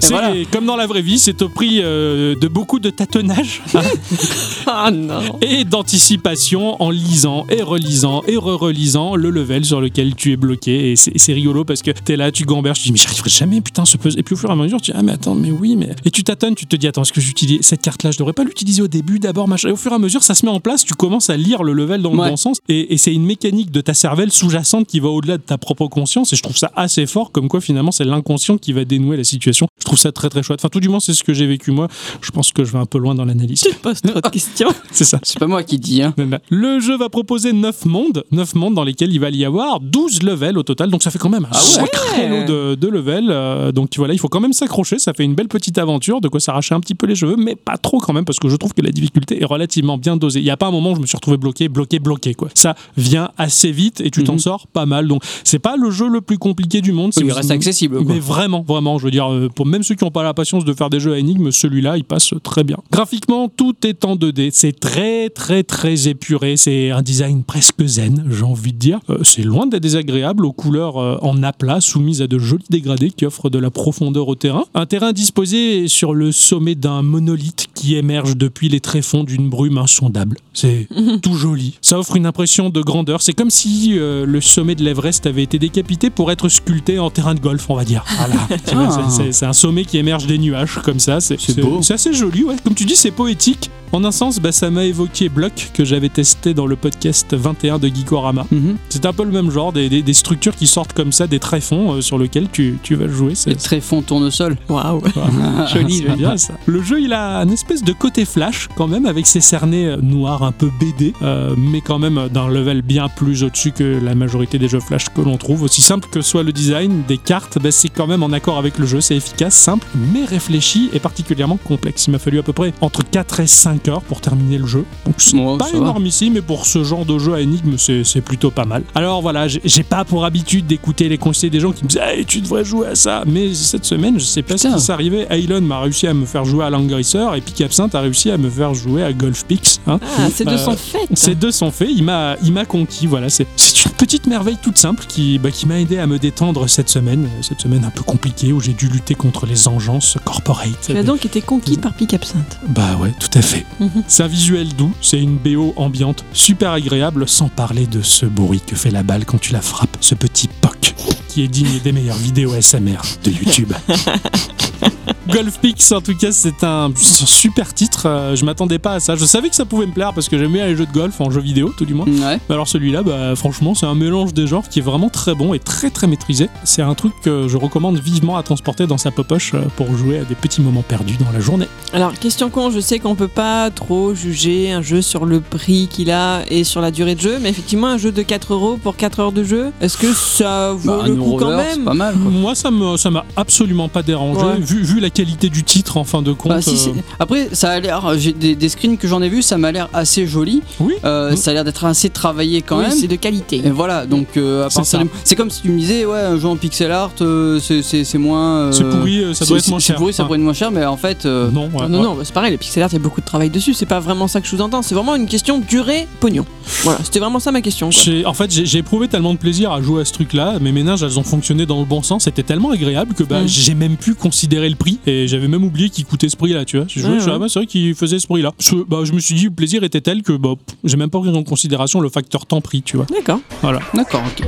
c'est voilà. comme dans la vraie vie, c'est au prix euh, de beaucoup de tâtonnage hein, [LAUGHS] Ah non et d'anticipation en lisant et relisant et re-relisant le level sur lequel tu es bloqué. Et c'est rigolo parce que t'es là, tu gamberges, tu dis mais j'arriverai jamais, putain, ce puzzle. Et puis au fur et à mesure, tu dis ah mais attends, mais oui, mais. Et tu tâtonnes, tu te dis attends, est-ce que j'utilise cette carte-là, je devrais pas l'utiliser au début d'abord, machin. Et au fur et à mesure, ça se met en place, tu commences à lire le level dans le Ouais. bon sens. Et, et c'est une mécanique de ta cervelle sous-jacente qui va au-delà de ta propre conscience. Et je trouve ça assez fort, comme quoi finalement c'est l'inconscient qui va dénouer la situation. Je trouve ça très très chouette. Enfin, tout du moins, c'est ce que j'ai vécu moi. Je pense que je vais un peu loin dans l'analyse. Tu poses trop de [LAUGHS] questions. C'est ça. C'est pas moi qui dis, hein. Le jeu va proposer 9 mondes, 9 mondes dans lesquels il va y avoir 12 levels au total, donc ça fait quand même un Ah ouais. sacré lot de, de levels. euh, donc voilà, il faut quand même s'accrocher, ça fait une belle petite aventure, de quoi s'arracher un petit peu les cheveux, mais pas trop quand même, parce que je trouve que la difficulté est relativement bien dosée. Il n'y a pas un moment où je me suis retrouvé bloqué, bloqué, bloqué, quoi. Ça vient assez vite et tu t'en Mhm. sors pas mal. Donc c'est pas le jeu le plus compliqué du monde. il reste accessible, quoi. mais vraiment, vraiment, je veux dire, euh, pour même ceux qui n'ont pas la patience de faire des jeux à énigmes, celui-là, il passe très bien. Graphiquement, tout est en 2D. C'est très, très, très épuré. C'est un design presque zen, j'ai envie de dire. Euh, c'est loin d'être désagréable aux couleurs euh, en aplat, soumises à de jolis dégradés qui offrent de la profondeur au terrain. Un terrain disposé sur le sommet d'un monolithe qui émerge depuis les tréfonds d'une brume insondable. C'est [LAUGHS] tout joli. Ça offre une impression de grandeur. C'est comme si euh, le sommet de l'Everest avait été décapité pour être sculpté en terrain de golf, on va dire. Voilà. [LAUGHS] Ah. C'est un sommet qui émerge des nuages comme ça. C'est beau. C'est assez joli, ouais. Comme tu dis, c'est poétique. En un sens, bah, ça m'a évoqué Block que j'avais testé dans le podcast 21 de Geekorama. Mhm. C'est un peu le même genre, des, des- des structures qui sortent comme ça, des tréfonds euh, sur lesquels tu, tu vas jouer. Le C'est tréfond tournesol. Waouh. [LAUGHS] joli, joli. bien ça. Le jeu, il a un espèce de côté flash quand même, avec ses cernets euh, noirs un peu BD, euh, mais quand même d'un level bien plus au-dessus que la majorité des jeux flash que l'on trouve. Aussi simple que soit le design des cartes, bah, c'est quand même en accord avec le jeu. C'est efficace, simple, mais réfléchi et particulièrement complexe. Il m'a fallu à peu près entre 4 et 5 heures pour terminer le jeu. Donc c'est Ouais, pas va. énorme ici, mais pour ce genre de jeu à énigme, c'est c'est plutôt pas mal. Alors voilà, j'ai pas pour habitude d'écouter les conseils des gens qui me disent Hey, tu devrais jouer à ça. Mais cette semaine, je sais pas ce Putain. qui s'est arrivé. Aylon m'a réussi à me faire jouer à Langrisser et Pic Absinthe a réussi à me faire jouer à Golf Pix. hein. Ah, ces deux Euh, sont faites. Ces deux sont faits, il m'a, il m'a conquis, voilà, c'est, c'est une petite merveille toute simple qui, bah, qui m'a aidé à me détendre cette semaine, cette semaine un peu compliquée où j'ai dû lutter contre les engences corporate. Tu as donc été conquis par Pic Absinthe. Bah ouais, tout à fait. [LAUGHS] C'est un visuel doux, c'est une BO ambiante super agréable, sans parler de ce bruit que fait la balle quand tu la frappes, ce petit poc qui est digne des meilleures vidéos SMR de YouTube. [LAUGHS] Golf Pix, en tout cas, c'est un super titre. euh, je m'attendais pas à ça. Je savais que ça pouvait me plaire parce que j'aime bien les jeux de golf en jeu vidéo, tout du moins. Ouais. Mais Alors celui-là, bah, franchement, c'est un mélange des genres qui est vraiment très bon et très très maîtrisé. C'est un truc que je recommande vivement à transporter dans sa popoche euh, pour jouer à des petits moments perdus dans la journée. Alors, question con, je sais qu'on peut pas trop juger un jeu sur le prix qu'il a et sur la durée de jeu, mais effectivement, un jeu de 4 euros pour 4 heures de jeu, est-ce que ça vaut Bah, le coup quand même pas mal. quoi. Moi, ça me ça m'a absolument pas dérangé Ouais. vu, vu la qualité du titre en fin de compte. Bah, si, si. euh, Après, ça a l'air. J'ai des, des screens que j'en ai vus, ça m'a l'air assez joli. Oui. Euh. Ça a l'air d'être assez travaillé quand Oui, même. c'est de qualité. Et voilà, donc euh, C'est c'est comme si tu me disais, ouais, un jeu en pixel art, euh, c'est- c'est c'est moins. euh, C'est pourri, euh, ça doit c'est- être moins c'est cher. pourri, ça pourrait être moins cher, mais en fait. euh, Non, ouais, non, ouais. non, bah, c'est pareil, les pixel art, il y a beaucoup de travail dessus, c'est pas vraiment ça que je vous-entends, c'est vraiment une question durée, pognon. Voilà, c'était vraiment ça ma question. En fait, j'ai j'ai éprouvé tellement de plaisir à jouer à ce truc-là. Mes ménages, elles ont fonctionné dans le bon sens. C'était tellement agréable que bah, Mm. j'ai même pu considérer le prix. Et j'avais même oublié qu'il coûtait ce prix-là, tu vois. Ouais, je ouais. ah bah, c'est vrai qu'il faisait ce prix-là. Je, bah, je me suis dit, le plaisir était tel que bah, j'ai même pas pris en considération le facteur temps-prix, tu vois. D'accord. Voilà. D'accord, ok.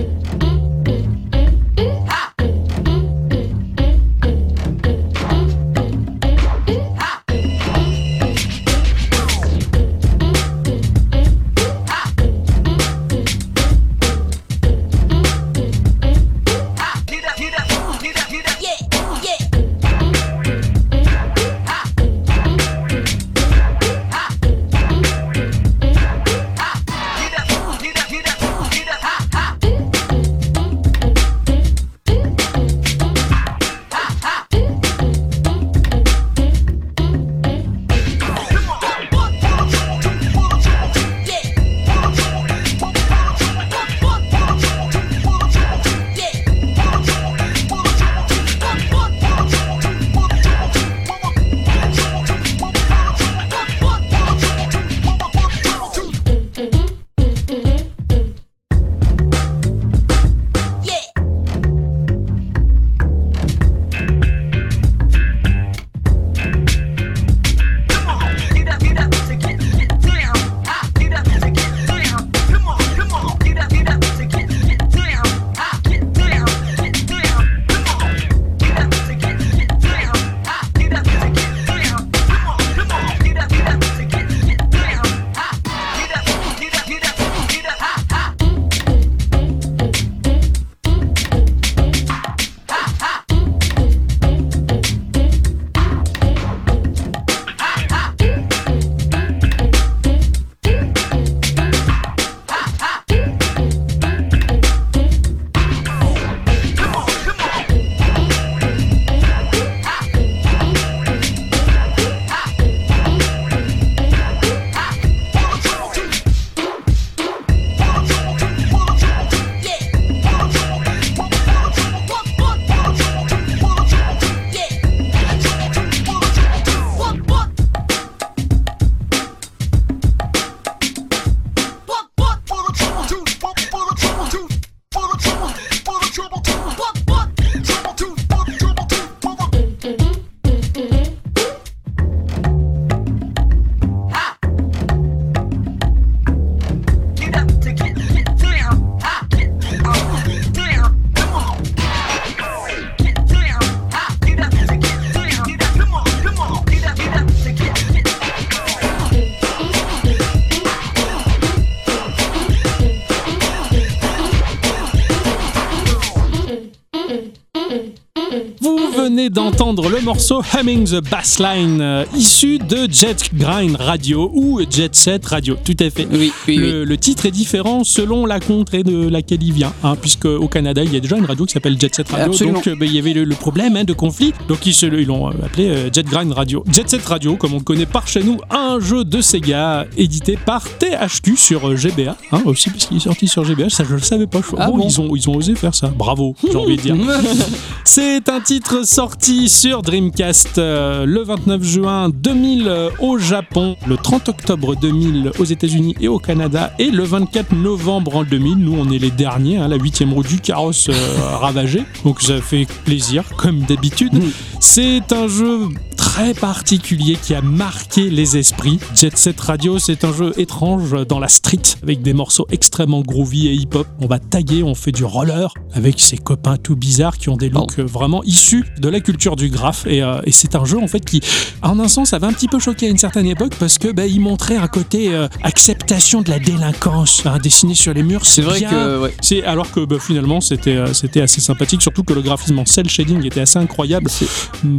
D'entendre le morceau Humming the Bassline, euh, issu de Jet Grind Radio ou Jet Set Radio. Tout à fait. Oui, oui, Le, le titre est différent selon la contrée de laquelle il vient, hein, puisque au Canada il y a déjà une radio qui s'appelle Jet Set Radio, Absolument. donc euh, ben, il y avait le, le problème hein, de conflit, donc ils l'ont euh, appelé euh, Jet Grind Radio. Jet Set Radio, comme on le connaît par chez nous, un jeu de Sega édité par THQ sur GBA, hein, aussi parce qu'il est sorti sur GBA, ça je le savais pas. Je- Ah bon ils ont ils ont osé faire ça, bravo, j'ai envie de dire. [LAUGHS] C'est un titre sorti sur Dreamcast euh, le 29 juin 2000 euh, au Japon, le 30 octobre 2000 aux États-Unis et au Canada, et le 24 novembre en 2000. Nous, on est les derniers, hein, la huitième roue du carrosse euh, [LAUGHS] ravagée. Donc ça fait plaisir, comme d'habitude. Mm. C'est un jeu très particulier qui a marqué les esprits. Jet Set Radio, c'est un jeu étrange dans la street avec des morceaux extrêmement groovy et hip-hop. On va taguer, on fait du roller avec ses copains tout bizarres qui ont des looks vraiment issus de la culture du graphe. Et, euh, et c'est un jeu en fait qui, en un sens, avait un petit peu choqué à une certaine époque parce que bah, il montrait un côté euh, acceptation de la délinquance hein, dessiné sur les murs. C'est vrai que ouais, C'est alors que bah, finalement c'était euh, c'était assez sympathique, surtout que le graphisme en cel shading était assez incroyable,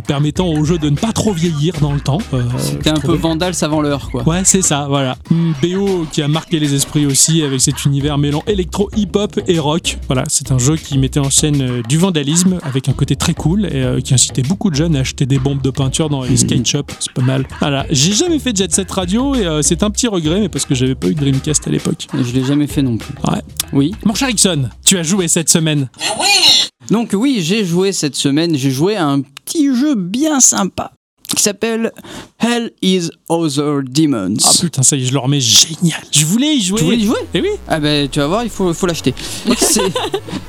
permettant au jeu de ne pas trop vieillir dans le temps. Euh, c'était un peu. Vandal avant l'heure, quoi. Ouais, c'est ça, voilà. Une BO qui a marqué les esprits aussi avec cet univers mêlant électro, hip-hop et rock. Voilà, c'est un jeu qui mettait en scène euh, du vandalisme avec un côté très cool et euh, qui incitait beaucoup de jeunes à acheter des bombes de peinture dans les skate shops. C'est pas mal. Voilà, j'ai jamais fait Jet Set Radio et euh, c'est un petit regret, mais parce que j'avais pas eu de Dreamcast à l'époque. Je l'ai jamais fait non plus. Ouais. Oui. Mon cher Ixon, tu as joué cette semaine. Donc oui, j'ai joué cette semaine, j'ai joué à un petit jeu bien sympa qui s'appelle Hell is Other Demons. Ah putain, ça y est, je le remets génial. Je voulais y jouer. tu voulais y jouer Eh oui. Ah ben tu vas voir, il faut, faut l'acheter.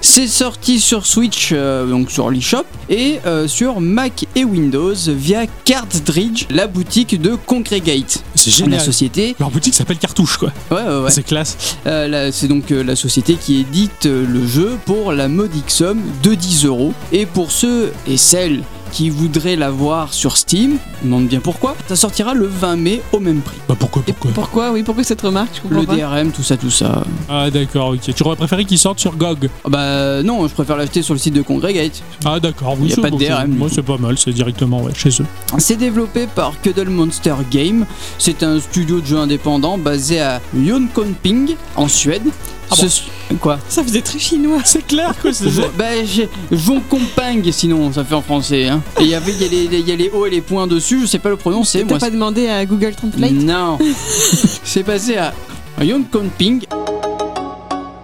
C'est- sorti sur Switch, euh, donc sur l'eShop, et euh, sur Mac et Windows via Cartridge, la boutique de Congregate. C'est La génial. société, Leur boutique s'appelle Cartouche, quoi. ouais, ouais, ouais. C'est classe. Euh, la- c'est donc la société qui édite le jeu pour la modique somme de 10 euros. Et pour ceux et celles qui voudraient l'avoir sur Steam, me demande bien pourquoi, ça sortira le 20 mai au même prix. Bah pourquoi, pourquoi Pourquoi Oui, pourquoi cette remarque Je comprends Le pas. DRM, tout ça, tout ça. Ah d'accord, ok. Tu aurais préféré qu'il sorte sur GOG Ah Bah non, je préfère l'acheter sur le site de Congregate. Ah d'accord, oui, Y a c'est pas de bon, DRM, Moi c'est pas mal, c'est directement ouais, chez eux. C'est développé par Cuddle Monster Game. C'est un studio de jeu indépendant basé à Jönköping, en Suède. Ah Ce- Quoi Ça faisait très chinois. C'est clair que c'est Je- Bah, j'ai- Jönköping, sinon ça fait en français. Hein. Et il y avait, il y, a les- il y a les hauts et les points dessus, je sais pas le prononcer. T'as pas demandé à Google Translate? Non. [LAUGHS] C'est basé à Jönköping.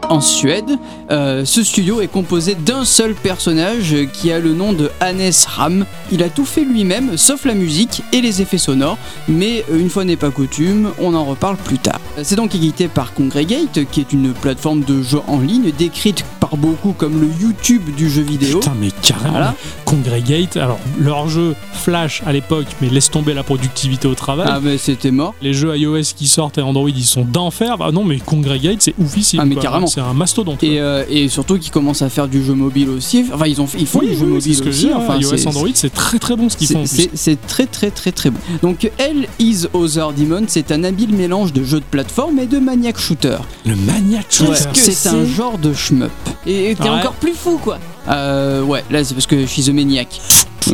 En Suède, Euh, ce studio est composé d'un seul personnage qui a le nom de Hannes Ram. Il a tout fait lui-même, sauf la musique et les effets sonores, mais euh, une fois n'est pas coutume, on en reparle plus tard. C'est donc édité par Congregate, qui est une plateforme de jeu en ligne décrite par beaucoup comme le YouTube du jeu vidéo. Putain mais carrément. Voilà. Congregate, alors leur jeu Flash à l'époque, mais laisse tomber la productivité au travail. Ah mais c'était mort. Les jeux iOS qui sortent et Android ils sont d'enfer. Bah non mais Congregate c'est oufissime. Ah, mais quoi. carrément. C'est un mastodonte. Et, euh, et surtout qu'ils commencent à faire du jeu mobile aussi. Enfin, ils, ont, ils font oui, du jeu oui, mobile ce que je aussi. Enfin, iOS Android c'est très très bon ce qu'ils font. C'est très très très très bon. Donc Hell is Other Demon, c'est un habile mélange de jeu de plateforme et de maniac shooter. Le maniac shooter. C'est un genre de shmup. Et t'es Ouais. encore plus fou, quoi. Euh, ouais, là c'est parce que je suis the maniac. [LAUGHS]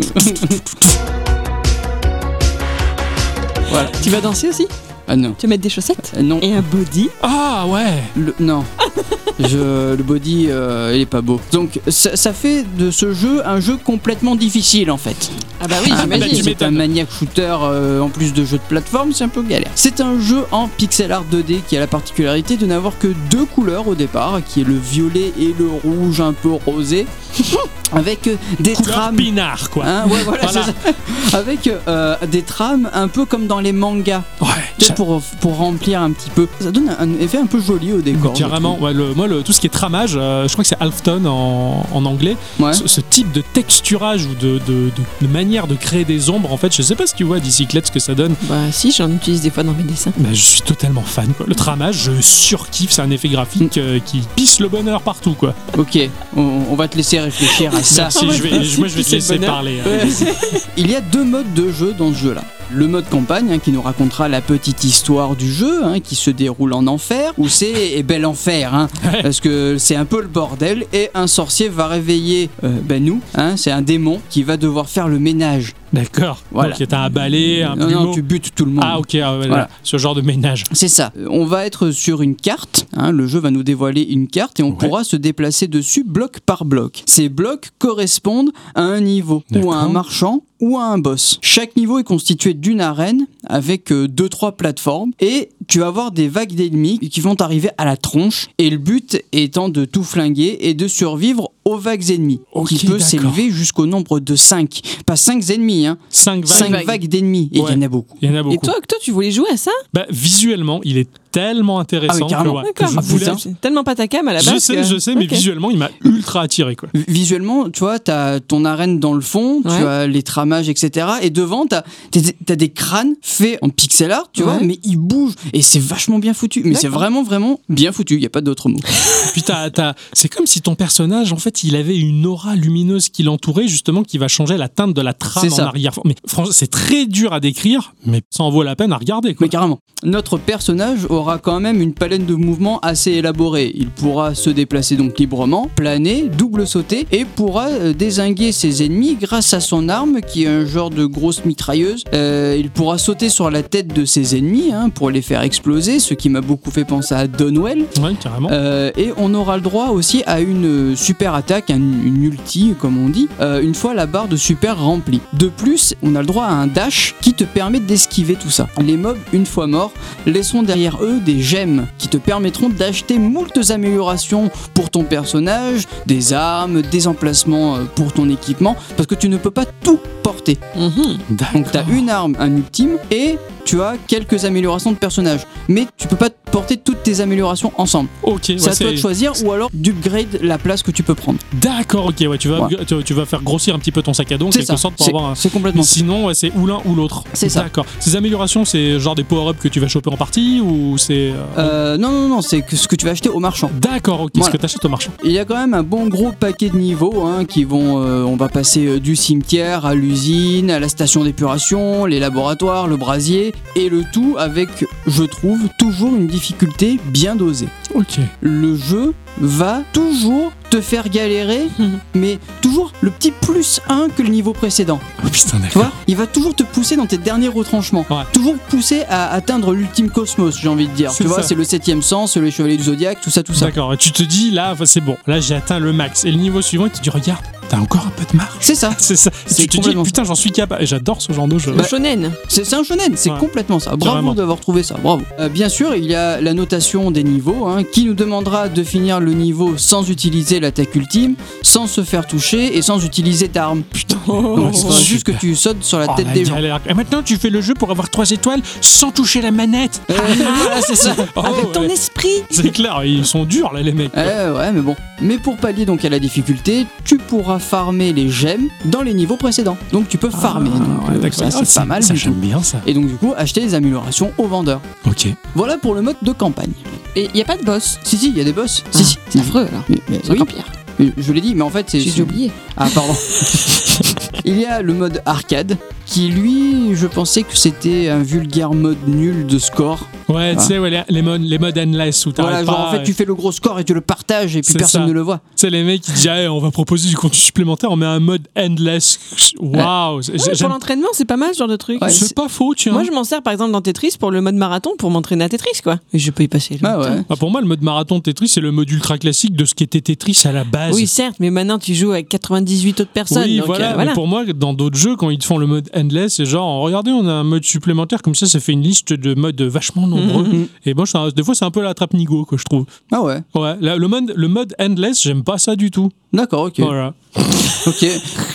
voilà. Tu vas danser aussi? Ah non. Tu vas mettre des chaussettes? Euh, Non. Et un body? Ah ouais. Le- non. [LAUGHS] Je, le body, euh, il est pas beau. Donc, ça, ça fait de ce jeu un jeu complètement difficile en fait. Ah bah oui, Ah, j'imagine. c'est un maniac shooter euh, en plus de jeu de plateforme, c'est un peu galère. C'est un jeu en pixel art 2D qui a la particularité de n'avoir que deux couleurs au départ, qui est le violet et le rouge un peu rosé, [LAUGHS] avec euh, des Couleur trames. pinard quoi. Hein, ouais, voilà, Voilà. c'est ça. Avec euh, des trames un peu comme dans les mangas, Ouais. sais, pour, pour remplir un petit peu. Ça donne un, effet un peu joli au décor. Carrément, ouais, le, moi le, tout ce qui est tramage, euh, je crois que c'est Halfton en, en anglais. Ouais. Ce, ce type de texturage ou de, de, de- de manière de créer des ombres, en fait, je sais pas si tu vois Dicyclette ce que ça donne. Bah si, j'en utilise des fois dans mes dessins. Mais je suis totalement fan. Quoi. Le tramage, je surkiffe, c'est un effet graphique euh, qui pisse le bonheur partout. Quoi. Ok, on, on va te laisser réfléchir à [LAUGHS] ça. Merci, je vais, merci, moi je vais te laisser parler. hein. [LAUGHS] Il y a deux modes de jeu dans ce jeu-là. Le mode campagne hein, qui nous racontera la petite histoire du jeu hein, qui se déroule en enfer, où c'est bel enfer, hein, [LAUGHS] parce que c'est un peu le bordel, et un sorcier va réveiller euh, ben nous, hein, c'est un démon qui va devoir faire le ménage. D'accord. Voilà. Donc t'as un balai, un non, non, tu butes tout le monde. Ah ok, ah, Voilà. là, ce genre de ménage. C'est ça. On va être sur une carte. hein, le jeu va nous dévoiler une carte et on Ouais. pourra se déplacer dessus bloc par bloc. Ces blocs correspondent à un niveau ou à un marchand ou à un boss. Chaque niveau est constitué d'une arène avec 2-3 plateformes et tu vas avoir des vagues d'ennemis qui vont arriver à la tronche et le but étant de tout flinguer et de survivre aux vagues ennemies qui peut s'élever jusqu'au nombre de 5. Pas 5 ennemis, hein. 5 vagues. 5 vagues. vagues d'ennemis et il Ouais. y en a beaucoup. Il y en a beaucoup. Et toi, toi, tu voulais jouer à ça? Bah, visuellement, il est tellement intéressant Ah oui, carrément. que, ouais, que je Ah, voulais. tellement pas ta cam à la base. Je sais, que- je sais, mais visuellement, il m'a ultra attiré quoi. Visuellement, tu vois, tu as ton arène dans le fond, tu as les tramages, etc. Et devant, tu as, des crânes faits en pixel art, tu vois, mais ils bougent. Et c'est vachement bien foutu. Mais c'est vraiment, vraiment bien foutu. Il n'y a pas d'autre mot. [LAUGHS] Puis t'as- c'est comme si ton personnage, en fait, il avait une aura lumineuse qui l'entourait, justement, qui va changer la teinte de la trame en arrière. Mais franchement, c'est très dur à décrire, mais ça en vaut la peine à regarder. Quoi. Mais carrément. Notre personnage aura quand même une palette de mouvements assez élaborée. Il pourra se déplacer donc librement, planer, double sauter et pourra euh, désinguer ses ennemis grâce à son arme qui est un genre de grosse mitrailleuse. Euh, il pourra sauter sur la tête de ses ennemis hein, pour les faire exploser, ce qui m'a beaucoup fait penser à Donwell. Ouais, carrément. Euh, et on aura le droit aussi à une euh, super attaque, un- une ulti comme on dit, euh, une fois la barre de super remplie. De plus, on a le droit à un dash qui te permet d'esquiver tout ça. Les mobs, une fois morts, laisseront derrière eux des gemmes qui te permettront d'acheter moultes améliorations pour ton personnage, des armes, des emplacements pour ton équipement, parce que tu ne peux pas tout porter. Mhm. Donc tu as une arme, un ultime, et tu as quelques améliorations de personnage. Mais tu peux pas porter toutes tes améliorations ensemble. Ok, ouais, C'est à toi de choisir ou alors d'upgrade la place que tu peux prendre. D'accord, ok, ouais, tu vas, Ouais. tu, tu vas faire grossir un petit peu ton sac à dos en quelque ça. sorte pour avoir un. c'est complètement Mais sinon, ouais, c'est ou l'un ou l'autre. C'est ça. D'accord. Ces améliorations, c'est genre des power-ups que tu vas choper en partie ou c'est. euh, Euh, non, non, non, c'est ce que tu vas acheter au marchand. D'accord, ok, Voilà. ce que t'achètes au marchand. Il y a quand même un bon gros paquet de niveaux hein, qui vont. euh, on va passer du cimetière à l'usine, à la station d'épuration, les laboratoires, le brasier, et le tout avec, je trouve, toujours une difficulté bien dosée. Ok. Le jeu va toujours te faire galérer, [LAUGHS] mais toujours le petit plus 1 que le niveau précédent. Oh putain, Tu d'accord. vois, il va toujours te pousser dans tes derniers retranchements. Ouais. Toujours pousser à atteindre l'ultime cosmos, j'ai envie de dire. Tu vois, c'est le septième sens, le chevalier du zodiaque, tout ça, tout ça. D'accord, et tu te dis là, c'est bon, là j'ai atteint le max. Et le niveau suivant, il te dit regarde, t'as encore un peu de marge. C'est ça. [LAUGHS] C'est ça. Tu te dis putain, j'en suis capable. Et j'adore ce genre de jeu. Le shonen. C'est un shonen, c'est Ouais. complètement ça. Bravo d'avoir trouvé ça, bravo. Euh, bien sûr, il y a la notation des niveaux hein, qui nous demandera de finir le niveau sans utiliser l'attaque ultime, sans se faire toucher et sans utiliser d'armes. Putain. Donc super. juste que tu sautes sur la Oh, tête la des gens. galère. Et maintenant, tu fais le jeu pour avoir 3 étoiles sans toucher la manette. Euh, voilà, c'est ça. Oh, Avec ton ouais. esprit. C'est clair, ils sont durs là, les mecs. quoi. Eh ouais, mais bon. Mais pour pallier donc à la difficulté, tu pourras farmer les gemmes dans les niveaux précédents. Donc tu peux farmer. Ah, donc, ouais, euh, ça, Ah, c'est pas mal Ça, du j'aime tout. bien ça. Et donc du coup, acheter des améliorations aux vendeurs. Ok. Voilà pour le mode de campagne. Et il y a pas de boss. Si, si, il y a des boss. Ah, si, si. C'est affreux alors. Mais- mais C'est oui, encore pire. Mais je l'ai dit, mais en fait, c'est. J'ai oublié. Ah, pardon. [LAUGHS] Il y a le mode arcade, qui lui, je pensais que c'était un vulgaire mode nul de score. Ouais, tu Ah. sais, ouais, les, les modes, les modes endless où Voilà, genre pas. en fait, tu fais le gros score et tu le partages et puis personne ça. ne le voit. Tu sais, les mecs qui disent, Ah, [LAUGHS] on va proposer du contenu supplémentaire, on met un mode endless. Waouh. Ouais, j'aime- pour l'entraînement, c'est pas mal ce genre de truc. Ouais, C'est pas faux, tiens. Moi, je m'en sers par exemple dans Tetris pour le mode marathon pour m'entraîner à Tetris, quoi. Et je peux y passer. Ah ouais. Ah, pour moi, le mode marathon de Tetris, c'est le mode ultra classique de ce qu'était Tetris à la base. Oui, certes, mais maintenant tu joues avec 98 autres personnes. Oui, donc, voilà, euh, mais pour moi, dans d'autres jeux, quand ils te font le mode endless, c'est genre, regardez, on a un mode supplémentaire, comme ça, ça fait une liste de modes vachement nombreux. Mhm. Et moi, des fois, c'est un peu la trappe nigo, que je trouve. Ah ouais. Ouais, là, le, mode, le mode endless, j'aime pas ça du tout. D'accord, ok. Voilà. [LAUGHS] Ok.